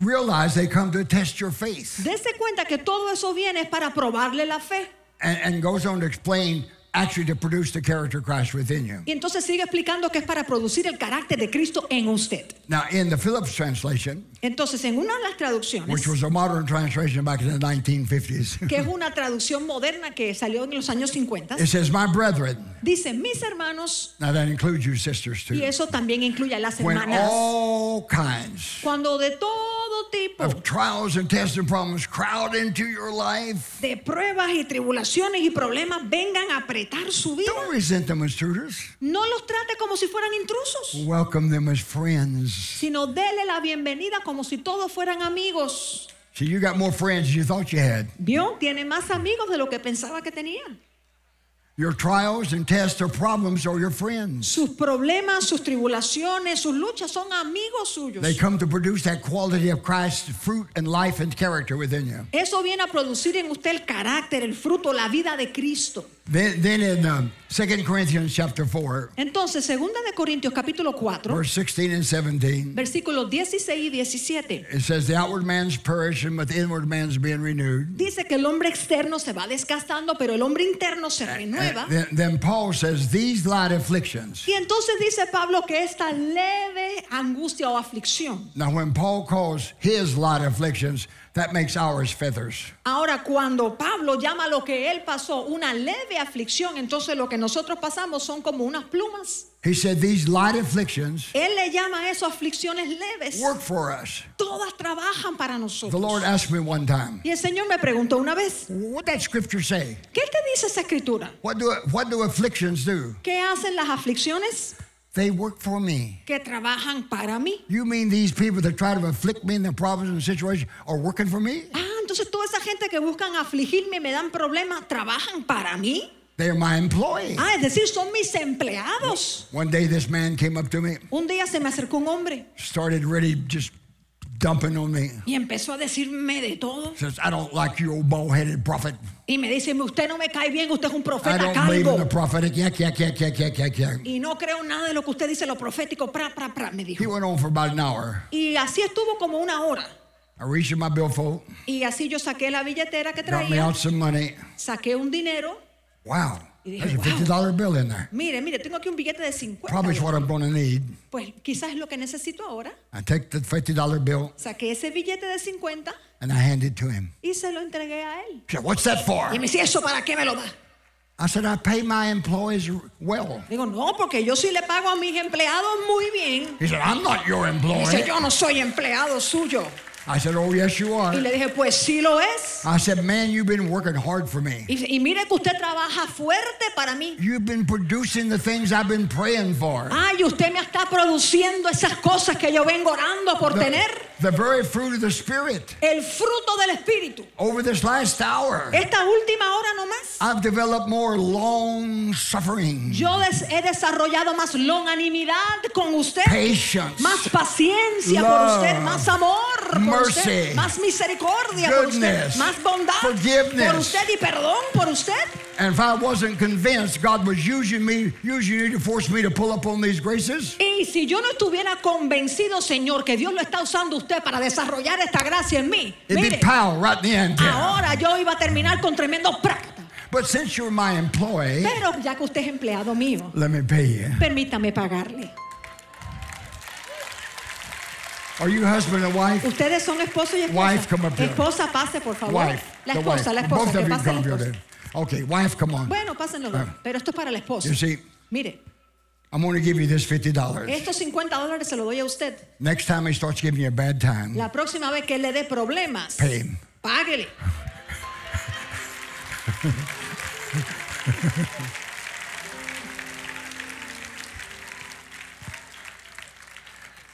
Realize they come to test your faith. Dese cuenta que todo eso viene para probarle la fe. And, and goes on to explain actually to produce the character of Christ within you. Y entonces sigue explicando que es para producir el carácter de Cristo en usted. Now, in the Phillips translation, Entonces, en una de las which traducciones, was a modern translation back in the 1950s, que es una traducción moderna que salió en los años 50, it says, My brethren, dice, mis hermanos, now that includes you sisters y too, eso también incluye a las when hermanas, all kinds cuando de todo tipo of trials and tests and problems crowd into your life, de pruebas y tribulaciones y problemas vengan a su vida, don't resent them as intruders. no los trate como si fueran intrusos, Welcome them as friends. sino dele la bienvenida como si todos fueran amigos. See, you got more friends than you thought you had. Vio, tiene más amigos de lo que pensaba que tenía. Your trials and tests or problems are your friends. Sus problemas, sus tribulaciones, sus luchas son amigos suyos. They come to produce that quality of Christ's fruit and life and character within you. Eso viene a producir en usted el carácter, el fruto, la vida de Cristo. Then, in um, 2 Corinthians chapter 4, Entonces, segunda de Corintios capítulo 4, verse 16 and 17, versículos 16 y 17. it says, The outward man's perishing, but the inward man's being renewed. Dice que el hombre externo se va desgastando, pero el hombre interno se renueva. Then, then Paul says, These light afflictions. Y entonces dice Pablo que esta leve angustia o aflicción. Now, when Paul calls his light afflictions, that makes ours feathers. Ahora, cuando Pablo llama lo que él pasó una leve aflicción, entonces lo que nosotros pasamos son como unas plumas. He said, These light afflictions Él le llama eso aflicciones leves. work for us. Todas trabajan para The nosotros. Lord asked me one time, Y el Señor me preguntó una vez, What that scripture say? ¿qué te dice esa escritura? What do, what do afflictions do? ¿Qué hacen las aflicciones? They work for me. Que trabajan para mí. You mean these people that try to afflict me in the problems and situations are working for me? Ah, entonces toda esa gente que buscan afligirme, me dan problemas, trabajan para mí. They're my employee. Ah, es decir, son mis empleados. One day this man came up to me, Un día se me acercó un hombre started really just dumping on me. y empezó a decirme de todo. Says, I don't like you, old bald-headed prophet. Y me dice, usted no me cae bien, usted es un I profeta don't believe in the calvo. prophetic. Yak, yak, yak, yak, yak, yak, yak. Y no creo nada de lo que usted dice, lo profético, pra, pra, pra, me He dijo. went on for about an hour. Y así estuvo como una hora. I reached in my billfold, Y así yo saqué la billetera que got me traía, out some money. saqué un dinero. Wow, Y dije, there's a wow. fifty dollar bill in there. Mire, mire, tengo aquí un billete de 50. Probably what I'm going to need. Pues quizás es lo que necesito ahora. I take the fifty dollar bill Saqué ese billete de 50 and I hand it to him. y se lo entregué a él. He said, "What's that for?" Y me dice, ¿eso para qué me lo da? I said, "I pay my employees well." Digo, no, porque yo sí le pago a mis empleados muy bien. He said, "I'm not your Dice, employee." yo no soy empleado suyo. I said, "Oh yes, you are." Y le dije, pues sí lo es. I said, "Man, you've been working hard for me. Y, y mire que usted trabaja fuerte para mí. You've been producing the things I've been praying for." Ay, usted me está produciendo esas cosas que yo vengo orando por tener. The, the very fruit of the Spirit. El fruto del Espíritu. Over this last hour, Esta última hora nomás. I've developed more long suffering, Yo he desarrollado más longanimidad con usted. patience, Más paciencia Love. por usted, más amor por usted, más misericordia por usted, más bondad Forgiveness. por usted y perdón por usted. And if I wasn't convinced God was using me, using you to force me to pull up on these graces, Y si yo no estuviera convencido, Señor, que Dios lo está usando usted para desarrollar esta gracia en mí, mire, be pow right in the end. ahora yo iba a terminar con tremendo prácata. But since you're my employee, Pero ya que usted es empleado mío, let me pay you. permítame pagarle. Are you husband and wife? Ustedes son esposo y esposa. Wife, come up here. Esposa, pase, por favor. Wife. La esposa, wife. la esposa, Both que of you pase la come here esposa. then. Okay, wife, come on. Bueno, pasen los dos, uh, pero esto es para la esposa. You see, Mire, I'm going to give you this $50. estos 50 dólares se los doy a usted. Next time he starts giving you a bad time, La próxima vez que le dé problemas, pay him. páguele.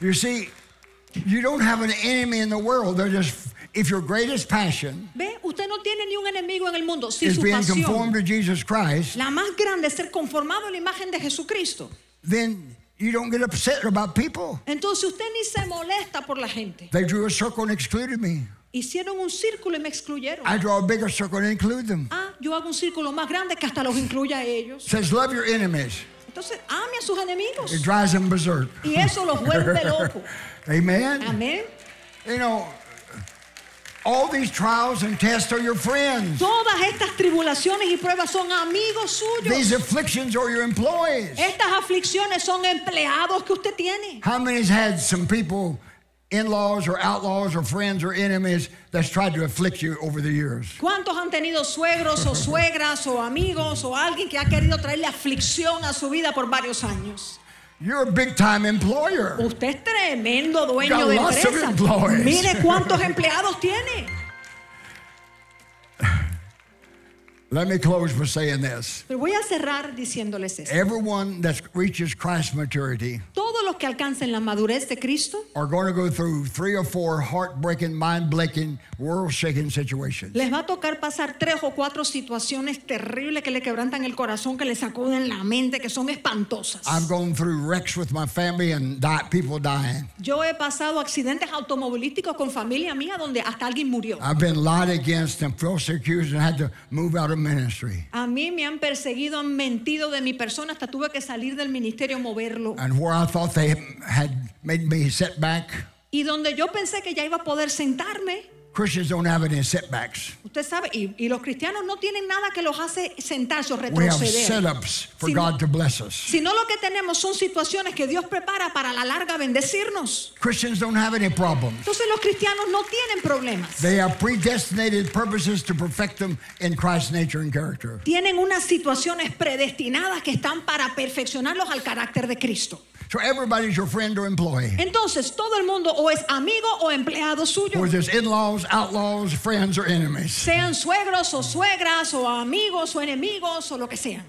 You see, you don't have an enemy in the world. They're just, if your greatest passion ¿Ve? Usted no tiene ni un enemigo en el mundo. Si is su being conformed to Jesus Christ, la más grande es ser conformado a la imagen de Jesucristo. then you don't get upset about people. Entonces usted ni se molesta por la gente. They drew a circle and excluded me. Hicieron un círculo y me excluyeron. I draw a bigger circle and include them. Ah, yo hago un círculo más grande que hasta los incluye a ellos. says, love your enemies. Entonces, ame a sus enemigos. It drives them berserk. Y eso los vuelve locos. Amen. Amén. You know, all these trials and tests are your friends. Todas estas tribulaciones y pruebas son amigos These suyos. afflictions are your employees. Estas aflicciones son empleados que usted tiene. How many's had some people, in-laws or outlaws or friends or enemies that's tried to afflict you over the years? ¿Cuántos han tenido suegros o suegras o amigos o alguien que ha querido traerle aflicción a su vida por varios años? You're a big-time employer. Usted es tremendo dueño de lots of empresa. employees. Mire cuántos empleados tiene. Let me close by saying this. Pero voy a cerrar diciéndoles esto. Everyone that reaches Christ's maturity Todos los que alcancen la madurez de Cristo are going to go through three or four heartbreaking, mind-breaking, world-shaking situations. les va a tocar pasar tres o cuatro situaciones terribles que le quebrantan el corazón, que le sacuden la mente, que son espantosas. I've gone through wrecks with my family and die, people dying. Yo he pasado accidentes automovilísticos con familia mía donde hasta alguien murió. I've been lied against and falsely accused and had to move out of ministry. A mí me han perseguido, han mentido de mi persona, hasta tuve que salir del ministerio, moverlo. And where I thought they had made me sit back, Y donde yo pensé que ya iba a poder sentarme, Christians don't have any setbacks. usted sabe, y, y los cristianos no tienen nada que los hace sentarse o retroceder. for Si no- God to bless us. Sino lo que tenemos son situaciones que Dios prepara para la larga bendecirnos. Christians don't have any problems. Entonces los cristianos no tienen problemas. They have predestinated purposes to perfect them in Christ's nature and character. Tienen unas situaciones predestinadas que están para perfeccionarlos al carácter de Cristo. So everybody's your friend or employee. Entonces todo el mundo o es amigo o empleado suyo. Or there's in-laws, outlaws, friends, or enemies. Sean suegros o suegras o amigos o enemigos o lo que sean.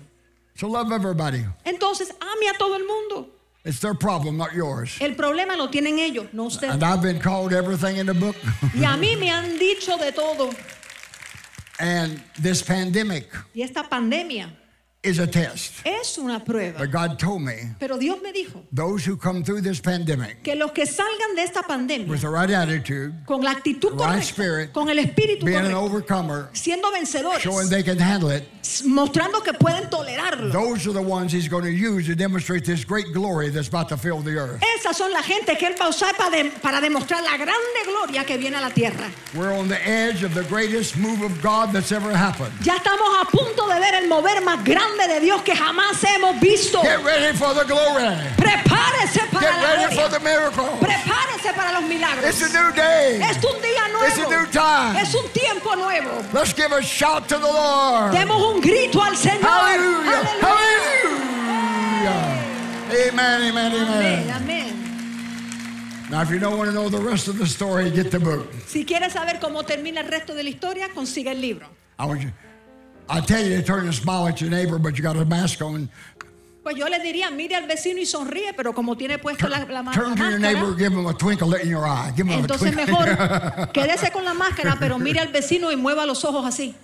So love everybody. Entonces ame a todo el mundo. It's their problem, not yours. El problema lo tienen ellos, no usted. And I've been called everything in the book. Y a mí me han dicho de todo. and this pandemic Y esta pandemia is a test. es una prueba. But God told me Pero Dios me dijo those who come through this pandemic que los que salgan de esta pandemia with the right attitude, con la actitud Right correcta, spirit, con el espíritu being an overcomer, siendo vencedores, showing they can handle it, mostrando que pueden tolerarlo. those are the ones He's going to use to demonstrate this great glory that's about to fill the earth. Esas son la gente que Él va a usar para, de- para demostrar la grande gloria que viene a la tierra. We're on the edge of the greatest move of God that's ever happened. Ya estamos a punto de ver el mover más grande de Dios que jamás hemos visto. Get ready for the glory. Prepárese para Get la ready for gloria. the miracle. Prepárese para los milagros. It's a new day. Es un día It's a new time. Es un tiempo nuevo. Let's give a shout to the Lord. Demos un grito al Señor. Aleluya. Hallelujah. Amen, amen, amen. amén. Now, if you don't want to know the rest of the story, get the book. Si quieres saber cómo termina el resto de la historia, consigue el libro. I want you. I tell you to turn and smile at your neighbor, but you got a mask on. Pues yo le diría, mire al vecino y sonríe, pero como tiene puesto la, la, ma- Turn la to your neighbor, máscara, give him a twinkle in your eye. Give him a entonces mejor quédese con la máscara, pero mire al vecino y mueva los ojos así.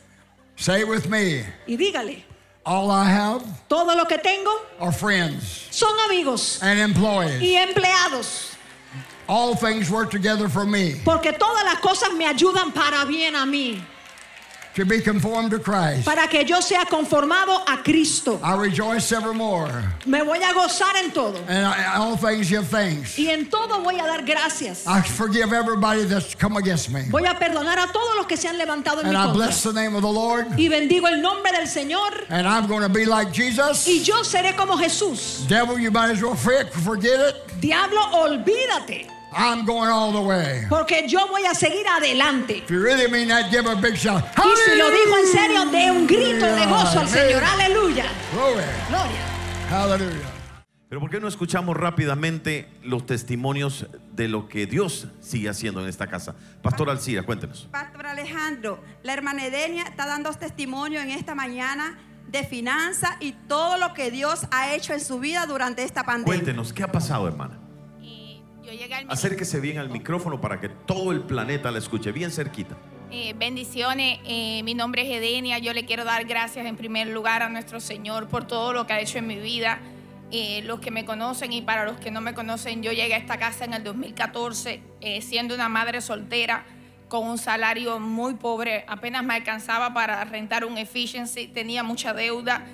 Say it with me. Y dígale, All I have todo lo que tengo are friends son amigos and employees. y empleados, All things work together for me porque todas las cosas me ayudan para bien a mí, to be conformed to Christ. para que yo sea conformado a Cristo. I rejoice evermore. Me voy a gozar en todo And I, all things give thanks. y en todo voy a dar gracias. I forgive everybody that's come against me. Voy a perdonar a todos los que se han levantado en mi And I contra. bless the name of the Lord. Y bendigo el nombre del Señor And I'm going to be like Jesus. y yo seré como Jesús. Devil, you might as well forget it. Diablo, olvídate, I'm going all the way. porque yo voy a seguir adelante. If you really mean that, give a big shout. Y si lo digo en serio, de un grito de gozo al Señor. Hallelujah. Aleluya. Glory. Gloria. Hallelujah. Pero ¿por qué no escuchamos rápidamente los testimonios de lo que Dios sigue haciendo en esta casa? Pastor Alcira, cuéntenos. Pastor Alejandro, la hermana Edenia está dando testimonio en esta mañana de finanzas y todo lo que Dios ha hecho en su vida durante esta pandemia. Cuéntenos, ¿qué ha pasado, hermana? Al Acérquese bien al micrófono para que todo el planeta la escuche bien cerquita. Eh, bendiciones, eh, mi nombre es Edenia. Yo le quiero dar gracias en primer lugar a nuestro Señor por todo lo que ha hecho en mi vida. Eh, los que me conocen y para los que no me conocen, yo llegué a esta casa en el 2014 eh, siendo una madre soltera con un salario muy pobre, apenas me alcanzaba para rentar un efficiency, tenía mucha deuda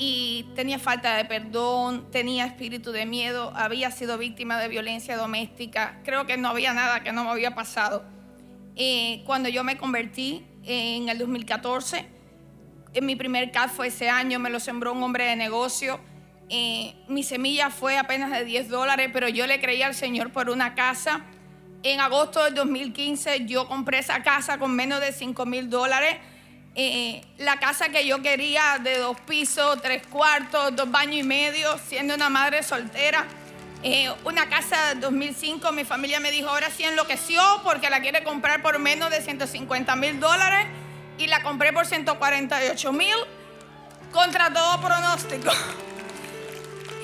y tenía falta de perdón, tenía espíritu de miedo, había sido víctima de violencia doméstica, creo que no había nada que no me había pasado. Eh, cuando yo me convertí en el 2014, en mi primer CAD fue ese año, me lo sembró un hombre de negocio. Eh, mi semilla fue apenas de 10 dólares, pero yo le creí al Señor por una casa. En agosto del 2015 yo compré esa casa con menos de 5 mil dólares. Eh, la casa que yo quería de dos pisos, tres cuartos, dos baños y medio, siendo una madre soltera. Eh, una casa de 2005, mi familia me dijo, ahora sí enloqueció porque la quiere comprar por menos de 150 mil dólares y la compré por 148 mil contra todo pronóstico.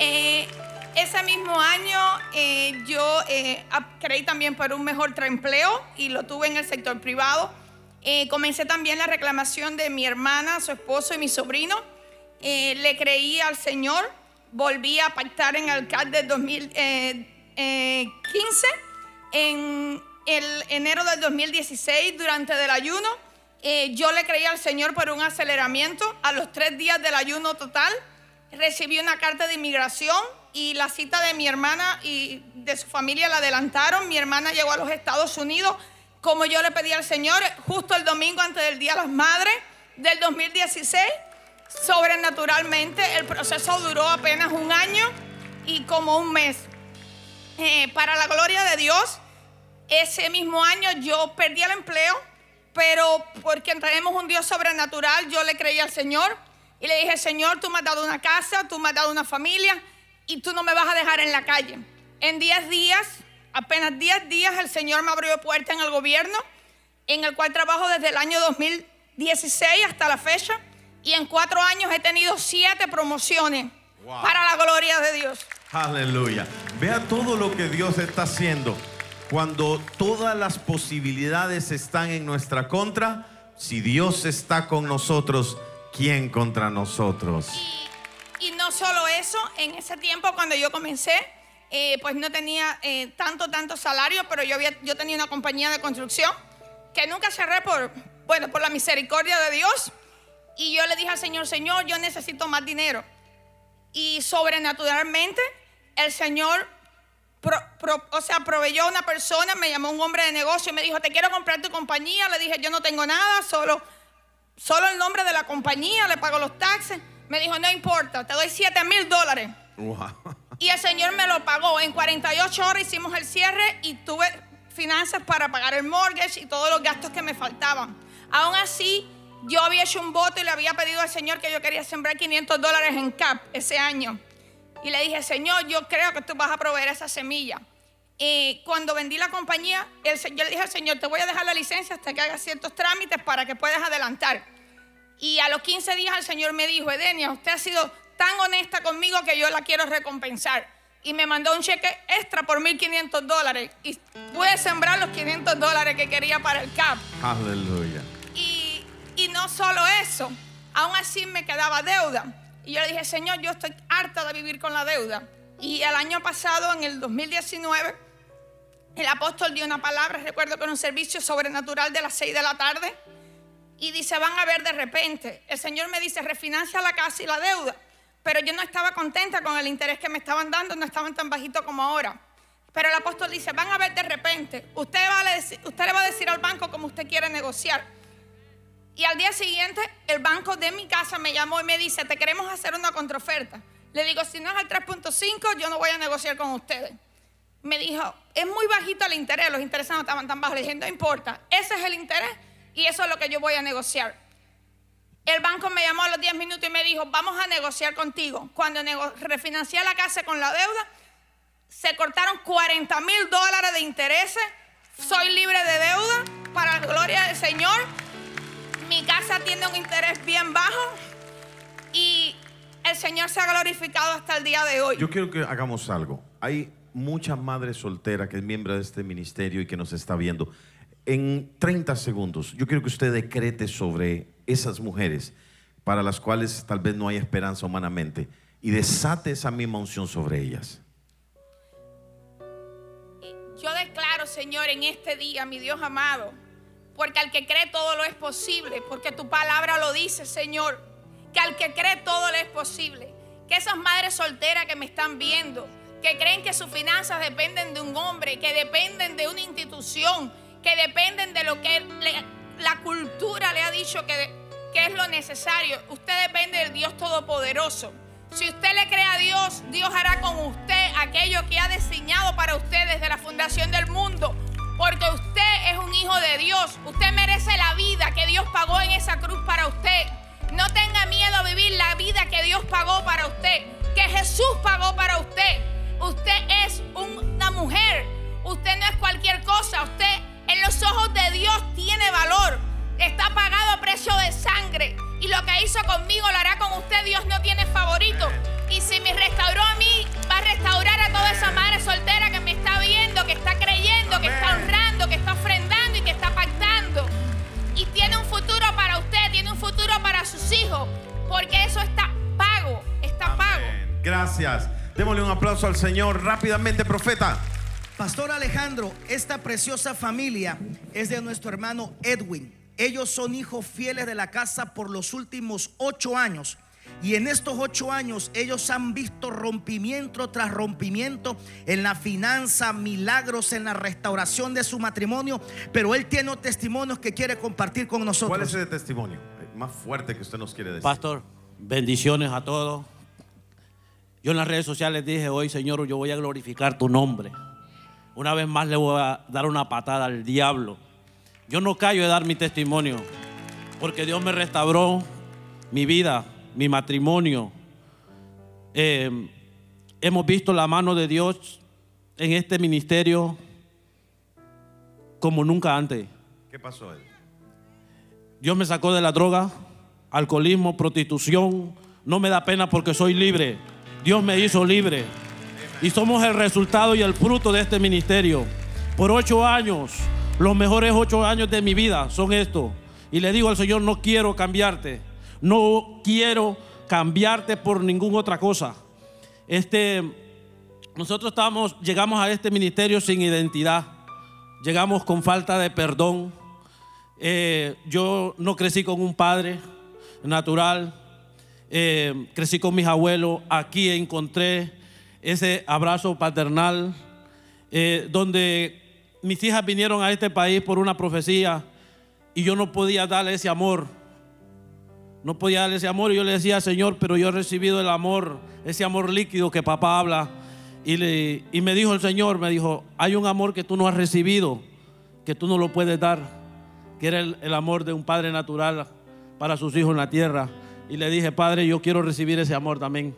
Eh, ese mismo año eh, yo eh, creí también por un mejor empleo y lo tuve en el sector privado. Eh, comencé también la reclamación de mi hermana, su esposo y mi sobrino. Eh, le creí al Señor, volví a pactar en el CAD del 2015. En el enero del 2016, durante el ayuno, eh, yo le creí al Señor por un aceleramiento. A los tres días del ayuno total, recibí una carta de inmigración y la cita de mi hermana y de su familia la adelantaron. Mi hermana llegó a los Estados Unidos como yo le pedí al Señor justo el domingo antes del Día de las Madres del 2016. Sobrenaturalmente, el proceso duró apenas un año y como un mes. Eh, para la gloria de Dios, ese mismo año yo perdí el empleo, pero porque tenemos un Dios sobrenatural, yo le creí al Señor y le dije, Señor, tú me has dado una casa, tú me has dado una familia y tú no me vas a dejar en la calle. En 10 días, apenas 10 días, el Señor me abrió puerta en el gobierno, en el cual trabajo desde el año 2016 hasta la fecha y en cuatro años he tenido siete promociones Wow. para la gloria de Dios. Aleluya. Vea todo lo que Dios está haciendo. Cuando todas las posibilidades están en nuestra contra, si Dios está con nosotros, ¿quién contra nosotros? Y no solo eso, en ese tiempo cuando yo comencé, eh, pues no tenía eh, tanto, tanto salario, pero yo, había, yo tenía una compañía de construcción que nunca cerré por, bueno, por la misericordia de Dios. Y yo le dije al Señor, Señor, yo necesito más dinero. Y sobrenaturalmente el Señor, pro- o sea, proveyó una persona, me llamó un hombre de negocio y me dijo, te quiero comprar tu compañía. Le dije, yo no tengo nada, solo solo el nombre de la compañía, le pago los taxes. Me dijo, no importa, te doy 7 mil dólares. Wow. Y el Señor me lo pagó. En 48 horas hicimos el cierre y tuve finanzas para pagar el mortgage y todos los gastos que me faltaban. Aún así, yo había hecho un voto y le había pedido al Señor que yo quería sembrar 500 dólares en CAP ese año. Y le dije, Señor, yo creo que tú vas a proveer esa semilla. Eh, cuando vendí la compañía, el, yo le dije al Señor, te voy a dejar la licencia hasta que hagas ciertos trámites para que puedas adelantar. Y a los 15 días el Señor me dijo, Edenia, usted ha sido tan honesta conmigo que yo la quiero recompensar. Y me mandó un cheque extra por 1.500 dólares. Y pude sembrar los 500 dólares que quería para el CAP. Aleluya. Y, y no solo eso, aún así me quedaba deuda. Y yo le dije, Señor, yo estoy harta de vivir con la deuda. Y el año pasado, en el 2019, el apóstol dio una palabra, recuerdo que era un servicio sobrenatural de las 6 de la tarde. Y dice, van a ver de repente. El Señor me dice, refinancia la casa y la deuda. Pero yo no estaba contenta con el interés que me estaban dando, no estaban tan bajitos como ahora. Pero el apóstol dice, van a ver de repente. Usted, va a decir- usted le va a decir al banco como usted quiere negociar. Y al día siguiente, el banco de mi casa me llamó y me dice, te queremos hacer una contraoferta. Le digo, si no es al 3.5, yo no voy a negociar con ustedes. Me dijo, es muy bajito el interés, los intereses no estaban tan bajos. Le dije, no importa, ese es el interés y eso es lo que yo voy a negociar. El banco me llamó a los 10 minutos y me dijo, vamos a negociar contigo. Cuando refinancié la casa con la deuda, se cortaron 40 mil dólares de intereses. Soy libre de deuda para la gloria del Señor. Mi casa tiene un interés bien bajo. el Señor se ha glorificado hasta el día de hoy. Yo quiero que hagamos algo. Hay muchas madres solteras que es miembro de este ministerio y que nos está viendo. En 30 segundos, yo quiero que usted decrete sobre esas mujeres para las cuales tal vez no hay esperanza humanamente y desate esa misma unción sobre ellas. Yo declaro, Señor, en este día, mi Dios amado, porque al que cree todo lo es posible, porque tu palabra lo dice, Señor, que al que cree todo le es posible. Que esas madres solteras que me están viendo, que creen que sus finanzas dependen de un hombre, que dependen de una institución, que dependen de lo que le- la cultura le ha dicho que, es lo necesario. Usted depende del Dios Todopoderoso. Si usted le cree a Dios, Dios hará con usted aquello que ha diseñado para usted desde la fundación del mundo. Porque usted es un hijo de Dios. Usted merece la vida que Dios pagó en esa cruz para usted. No tenga miedo a vivir la vida que Dios pagó para usted. Que Jesús pagó para usted. Usted es una mujer. Usted no es cualquier cosa. Usted en los ojos de Dios tiene valor. Está pagado a precio de sangre. Y lo que hizo conmigo lo hará con usted. Dios no tiene favorito. Y si me restauró a mí, va a restaurar a toda esa madre soltera que me está viendo, que está creyendo, que está honrando, que está ofrendando y que está pactando. Y tiene un futuro para usted, tiene un futuro para sus hijos. Porque eso está pago. Está pago. Amén. Gracias. Démosle un aplauso al Señor rápidamente, profeta. Pastor Alejandro, esta preciosa familia es de nuestro hermano Edwin. Ellos son hijos fieles de la casa por los últimos ocho años. Y en estos ocho años ellos han visto rompimiento tras rompimiento en la finanza, milagros en la restauración de su matrimonio. Pero él tiene testimonios que quiere compartir con nosotros. ¿Cuál es ese testimonio más fuerte que usted nos quiere decir? Pastor, bendiciones a todos. Yo en las redes sociales dije, hoy Señor, yo voy a glorificar tu nombre. Una vez más le voy a dar una patada al diablo. Yo no callo de dar mi testimonio, porque Dios me restauró mi vida, mi matrimonio. Eh, hemos visto la mano de Dios en este ministerio como nunca antes. ¿Qué pasó él? Dios me sacó de la droga, alcoholismo, prostitución. No me da pena porque soy libre. Dios me hizo libre. Y somos el resultado y el fruto de este ministerio. Por ocho años, los mejores ocho años de mi vida son estos. Y le digo al Señor, no quiero cambiarte. No quiero cambiarte por ninguna otra cosa. Este, nosotros llegamos a este ministerio sin identidad. Llegamos con falta de perdón. Eh, yo no crecí con un padre natural. Eh, crecí con mis abuelos. Aquí encontré ese abrazo paternal. eh, donde mis hijas vinieron a este país por una profecía y yo no podía darle ese amor. No podía darle ese amor. Y yo le decía, Señor, pero yo he recibido el amor, ese amor líquido que papá habla. Y, le- y me dijo el Señor, me dijo, hay un amor que tú no has recibido, que tú no lo puedes dar, que era el, el amor de un padre natural para sus hijos en la tierra. Y le dije, Padre, yo quiero recibir ese amor también,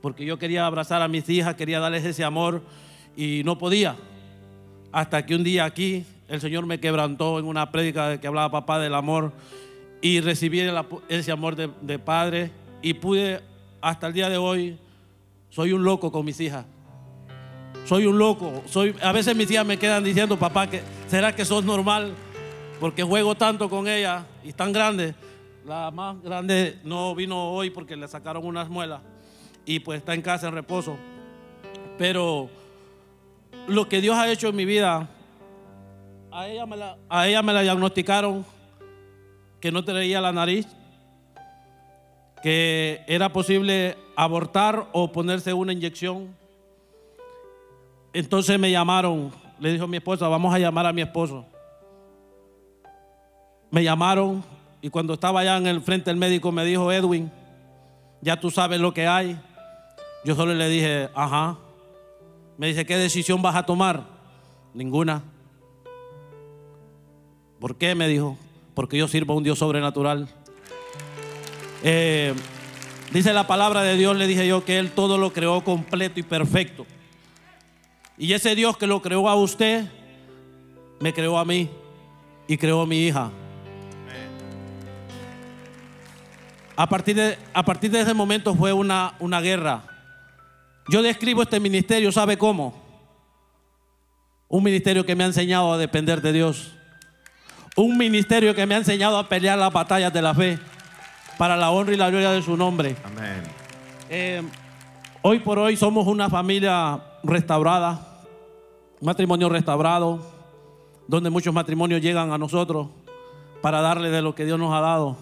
porque yo quería abrazar a mis hijas, quería darles ese amor y no podía. Hasta que un día aquí el Señor me quebrantó en una prédica que hablaba papá del amor y recibí ese amor de, padre y pude hasta el día de hoy, soy un loco con mis hijas. Soy un loco. Soy, a veces mis hijas me quedan diciendo, papá, que, ¿será que sos normal? Porque juego tanto con ella y tan grande. La más grande no vino hoy porque le sacaron unas muelas y pues está en casa en reposo. Pero lo que Dios ha hecho en mi vida, a ella me la, a ella me la diagnosticaron que no traía la nariz, que era posible abortar o ponerse una inyección. Entonces me llamaron, le dijo mi esposa, vamos a llamar a mi esposo. Me llamaron y cuando estaba allá en el frente del médico me dijo, Edwin, ya tú sabes lo que hay. Yo solo le dije, ajá. Me dice, ¿qué decisión vas a tomar? Ninguna. ¿Por qué? Me dijo, porque yo sirvo a un Dios sobrenatural. Eh, dice la palabra de Dios, le dije yo, que Él todo lo creó completo y perfecto. Y ese Dios que lo creó a usted, me creó a mí y creó a mi hija. A partir de, a partir de ese momento fue una, una guerra. Yo describo este ministerio, ¿sabe cómo? Un ministerio que me ha enseñado a depender de Dios. Un ministerio que me ha enseñado a pelear las batallas de la fe para la honra y la gloria de su nombre. Amén. Eh, hoy por hoy somos una familia restaurada, matrimonio restaurado, donde muchos matrimonios llegan a nosotros para darle de lo que Dios nos ha dado,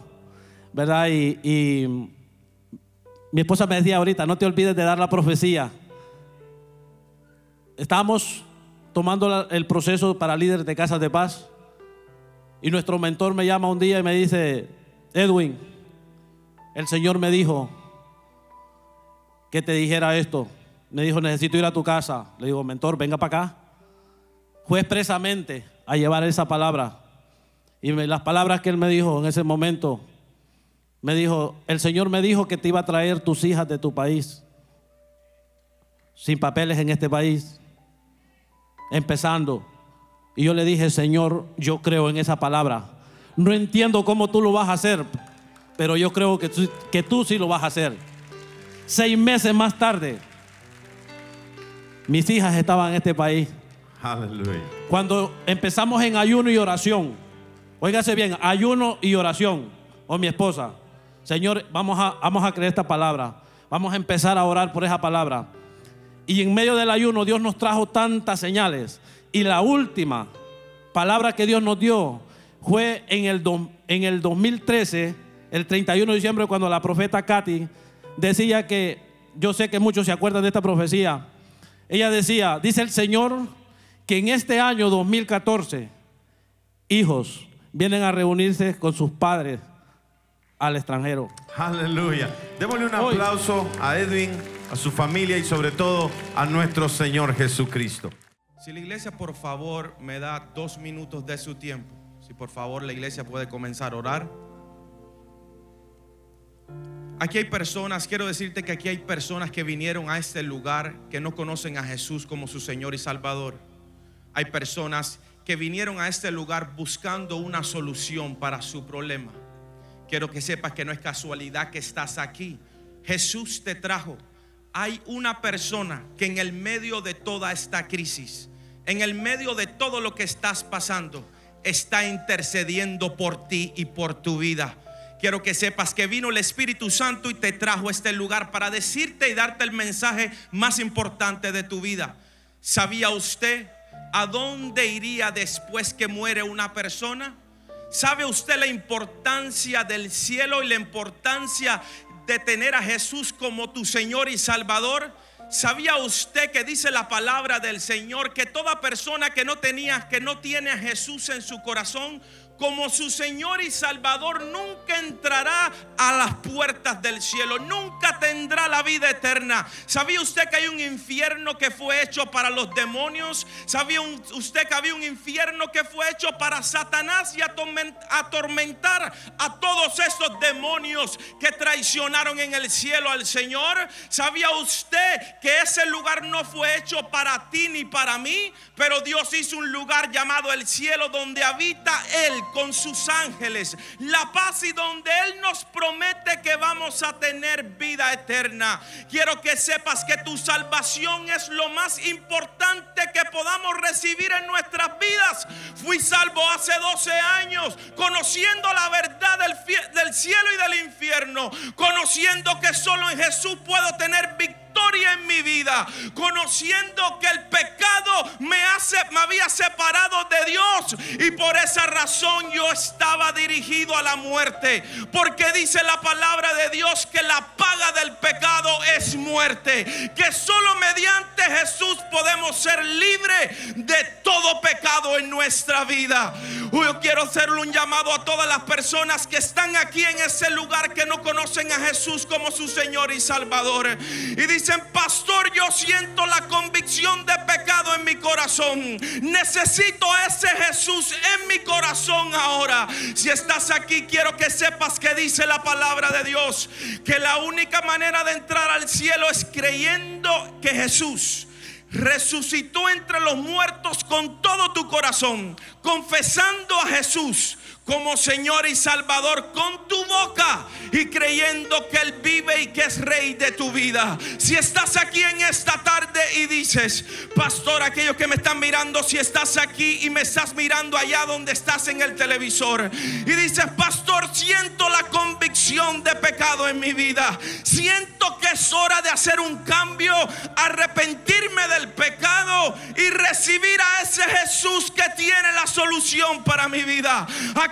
¿verdad? Y, y mi esposa me decía ahorita, no te olvides de dar la profecía. Estamos tomando el proceso para líderes de casas de paz y nuestro mentor me llama un día y me dice, Edwin, el Señor me dijo que te dijera esto. Me dijo, necesito ir a tu casa. Le digo, mentor, venga para acá. Fue expresamente a llevar esa palabra. Y las palabras que él me dijo en ese momento, me dijo, el Señor me dijo que te iba a traer tus hijas de tu país, sin papeles en este país, empezando. Y yo le dije, Señor, yo creo en esa palabra. No entiendo cómo tú lo vas a hacer, pero yo creo que tú, que tú sí lo vas a hacer. Seis meses más tarde, mis hijas estaban en este país. Aleluya. Cuando empezamos en ayuno y oración, óigase bien, ayuno y oración, o mi esposa, Señor, vamos a, vamos a creer esta palabra, vamos a empezar a orar por esa palabra. Y en medio del ayuno Dios nos trajo tantas señales. Y la última palabra que Dios nos dio fue en el, en el 2013, el 31 de diciembre, cuando la profeta Katy decía que, yo sé que muchos se acuerdan de esta profecía, ella decía, dice el Señor que en este año 2014, hijos vienen a reunirse con sus padres al extranjero. Aleluya. Démosle un Hoy. aplauso a Edwin, a su familia y sobre todo a nuestro Señor Jesucristo. Si la iglesia por favor me da dos minutos de su tiempo, si por favor la iglesia puede comenzar a orar. Aquí hay personas, quiero decirte que aquí hay personas que vinieron a este lugar que no conocen a Jesús como su Señor y Salvador. Hay personas que vinieron a este lugar buscando una solución para su problema. Quiero que sepas que no es casualidad que estás aquí. Jesús te trajo. Hay una persona que en el medio de toda esta crisis, en el medio de todo lo que estás pasando, está intercediendo por ti y por tu vida. Quiero que sepas que vino el Espíritu Santo y te trajo a este lugar para decirte y darte el mensaje más importante de tu vida. ¿Sabía usted a dónde iría después que muere una persona? ¿Sabe usted la importancia del cielo y la importancia de tener a Jesús como tu Señor y Salvador? ¿Sabía usted que dice la palabra del Señor que toda persona que no tenía, que no tiene a Jesús en su corazón como su Señor y Salvador nunca entrará a las puertas del cielo, nunca tendrá la vida eterna. ¿Sabía usted que hay un infierno que fue hecho para los demonios? ¿Sabía usted que había un infierno que fue hecho para Satanás y atormen- atormentar a todos esos demonios que traicionaron en el cielo al Señor? ¿Sabía usted que ese lugar no fue hecho para ti ni para mí? Pero Dios hizo un lugar llamado el cielo donde habita Él con sus ángeles, la paz y donde Él nos promete que vamos a tener vida eterna. Quiero que sepas que tu salvación es lo más importante que podamos recibir en nuestras vidas. Fui salvo hace 12 años, conociendo la verdad del, del cielo y del infierno, conociendo que solo en Jesús puedo tener victoria en mi vida, conociendo que el pecado me, hace, me había separado de Dios y por esa razón yo estaba dirigido a la muerte, porque dice la palabra de Dios que la paga del pecado es muerte, que solo mediante Jesús podemos ser libres de todo pecado en nuestra vida. Yo quiero hacerle un llamado a todas las personas que están aquí en ese lugar que no conocen a Jesús como su Señor y Salvador. Y dicen, pastor, yo siento la convicción de pecado en mi corazón. Necesito ese Jesús en mi corazón ahora. Si estás aquí, quiero que sepas que dice la palabra de Dios, que la única manera de entrar al cielo es creyendo que Jesús resucitó entre los muertos con todo tu corazón, confesando a Jesús como Señor y Salvador con tu boca y creyendo que Él vive y que es rey de tu vida. Si estás aquí en esta tarde y dices, pastor, aquellos que me están mirando, si estás aquí y me estás mirando allá donde estás en el televisor y dices, pastor, siento la convicción de pecado en mi vida. Siento que es hora de hacer un cambio, arrepentirme del pecado y recibir a ese Jesús que tiene la solución para mi vida.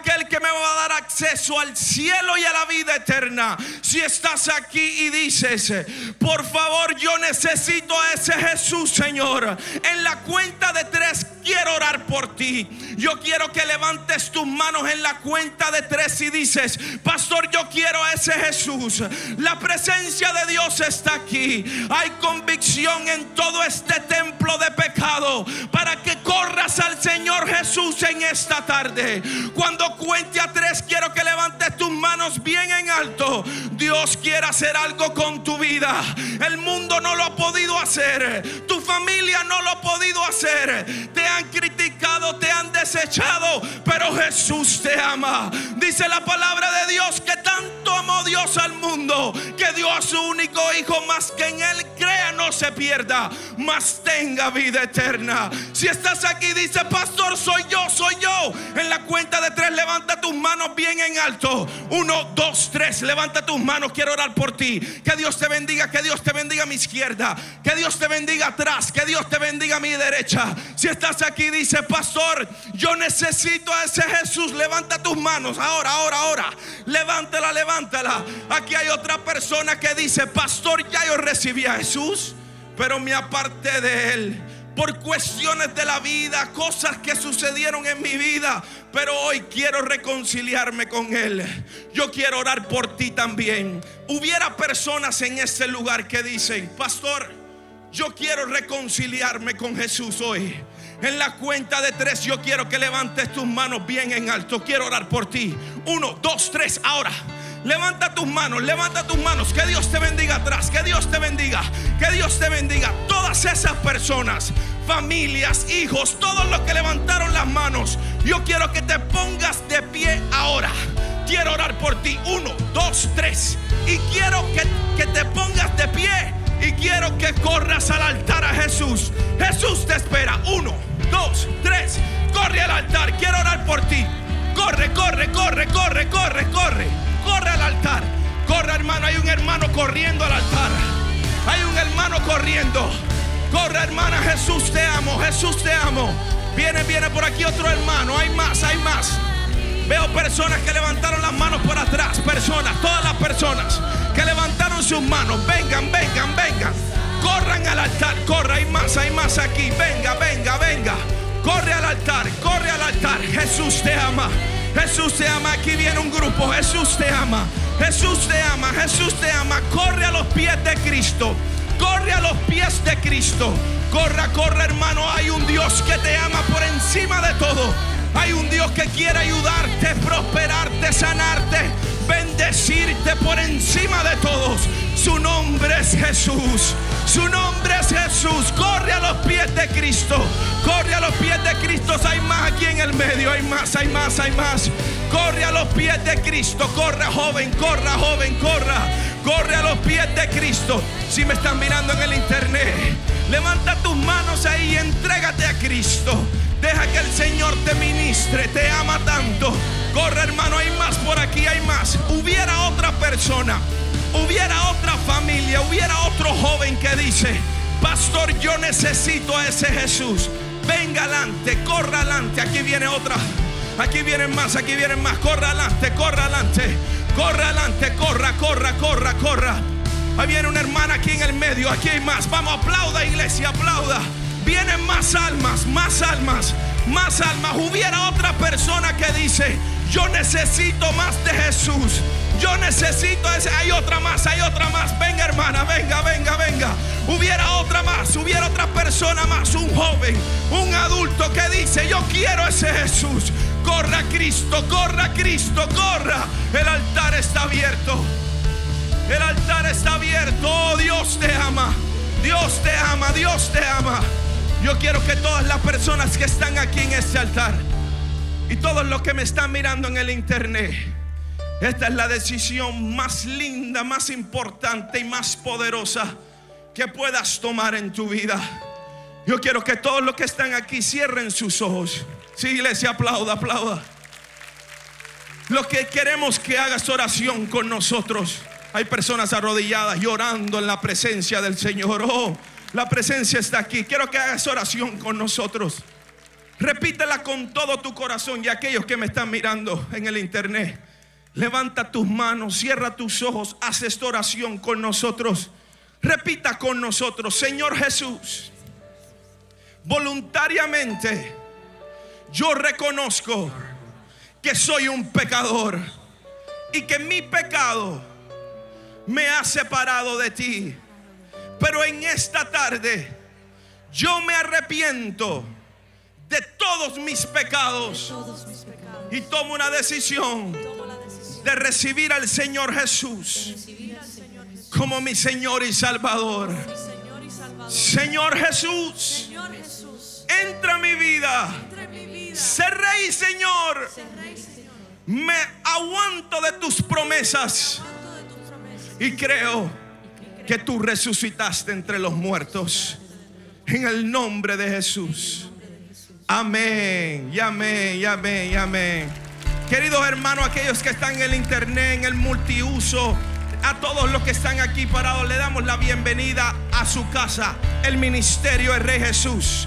Aquel que me va a dar acceso al cielo y a la vida eterna. Si estás aquí y dices, por favor, yo necesito a ese Jesús, Señor. En la cuenta de tres quiero orar por ti. Yo quiero que levantes tus manos en la cuenta de tres y dices, pastor, yo quiero a ese Jesús. La presencia de Dios está aquí. Hay convicción en todo este templo de pecado para que corras al Señor Jesús en esta tarde. Cuando cuente a tres, quiero que levantes tus manos bien en alto. Dios quiere hacer algo con tu vida. El mundo no lo ha podido hacer. Tu familia no lo ha podido hacer. Te han criticado, te han desechado, pero Jesús te ama. Dice la palabra de Dios que tanto amó Dios al mundo que dio a su único hijo más que en él crea no se pierda, más tenga vida eterna. Si estás aquí dice, "Pastor, soy yo, soy yo." En la cuenta de tres levanta tus manos bien en alto. Uno, dos, tres, levanta tus manos. Quiero orar por ti. Que Dios te bendiga, que Dios te bendiga a mi izquierda, que Dios te bendiga atrás, que Dios te bendiga a mi derecha. Si estás aquí dice, "Pastor, yo necesito a ese Jesús." Levanta tus manos. Ahora, ahora, ahora. Levántala, levántala. Aquí hay otra persona que dice, "Pastor, ya yo recibí a Jesús, pero me aparté de él." por cuestiones de la vida, cosas que sucedieron en mi vida, pero hoy quiero reconciliarme con Él. Yo quiero orar por ti también. Hubiera personas en este lugar que dicen, pastor, yo quiero reconciliarme con Jesús hoy. En la cuenta de tres yo quiero que levantes tus manos bien en alto. Quiero orar por ti. Uno, dos, tres, ahora. Levanta tus manos, levanta tus manos. Que Dios te bendiga atrás, que Dios te bendiga, que Dios te bendiga. Todas esas personas, familias, hijos, todos los que levantaron las manos, yo quiero que te pongas de pie ahora. Quiero orar por ti. Uno, dos, tres. Y quiero que, que te pongas de pie. Y quiero que corras al altar a Jesús. Jesús te espera. Uno, dos, tres. Corre al altar. Quiero orar por ti. Corre, corre, corre, corre, corre, corre. Corre al altar. Corre, hermano. Hay un hermano corriendo al altar. Hay un hermano corriendo. Corre, hermana. Jesús te amo. Jesús te amo. Viene, viene por aquí otro hermano. Hay más, hay más. Veo personas que levantaron las manos por atrás. Personas, todas las personas que levantaron sus manos. Vengan, vengan, vengan. Corran al altar. Corre, hay más, hay más aquí. Venga, venga, venga. Corre al altar, corre al altar. Jesús te ama. Jesús te ama. Aquí viene un grupo. Jesús te ama. Jesús te ama. Jesús te ama. Corre a los pies de Cristo. Corre a los pies de Cristo. Corra, corre, hermano. Hay un Dios que te ama por encima de todo. Hay un Dios que quiere ayudarte, prosperarte, sanarte, bendecirte por encima de todos. Su nombre es Jesús. Su nombre es Jesús. Corre a los pies de Cristo. Corre a los pies de Cristo. Hay más aquí en el medio. Hay más, hay más, hay más. Corre a los pies de Cristo. Corra, joven, corra, joven, corra. Corre a los pies de Cristo. Si me están mirando en el internet, levanta tus manos ahí y entrégate a Cristo. Deja que el Señor te ministre, te ama tanto. Corre hermano, hay más por aquí, hay más. Hubiera otra persona, hubiera otra familia, hubiera otro joven que dice, pastor, yo necesito a ese Jesús. Venga adelante, corra adelante. Aquí viene otra. Aquí vienen más, aquí vienen más. Corra adelante, corra adelante. Corra adelante, corra, corra, corra, corra. Ahí viene una hermana aquí en el medio. Aquí hay más. Vamos, aplauda, iglesia, aplauda. Vienen más almas, más almas, más almas. Hubiera otra persona que dice, yo necesito más de Jesús. Yo necesito ese. Hay otra más, hay otra más. Venga hermana, venga, venga, venga. Hubiera otra más, hubiera otra persona más, un joven, un adulto que dice, yo quiero ese Jesús. Corra Cristo, corra Cristo, corra. El altar está abierto. El altar está abierto. Oh, Dios te ama. Dios te ama, Dios te ama. Yo quiero que todas las personas que están aquí en este altar y todos los que me están mirando en el internet, Esta es la decisión más linda, más importante y más poderosa que puedas tomar en tu vida. Yo quiero que todos los que están aquí cierren sus ojos. Sí, iglesia, aplauda, aplauda. Lo que queremos que hagas oración con nosotros. Hay personas arrodilladas llorando en la presencia del Señor. Oh, la presencia está aquí. Quiero que hagas oración con nosotros. Repítela con todo tu corazón y aquellos que me están mirando en el internet. Levanta tus manos, cierra tus ojos, haz esta oración con nosotros. Repita con nosotros, Señor Jesús, voluntariamente yo reconozco que soy un pecador y que mi pecado me ha separado de ti. Pero en esta tarde yo me arrepiento de todos mis pecados y tomo una decisión de recibir al Señor Jesús como mi Señor y Salvador. Señor Jesús, entra a mi vida. Sé rey, Señor. Me aguanto de tus promesas y creo que tú resucitaste entre los muertos. En el nombre de Jesús. Amén, y amén, y amén, y amén. Queridos hermanos, aquellos que están en el internet, en el multiuso, a todos los que están aquí parados, le damos la bienvenida a su casa, el ministerio del Rey Jesús.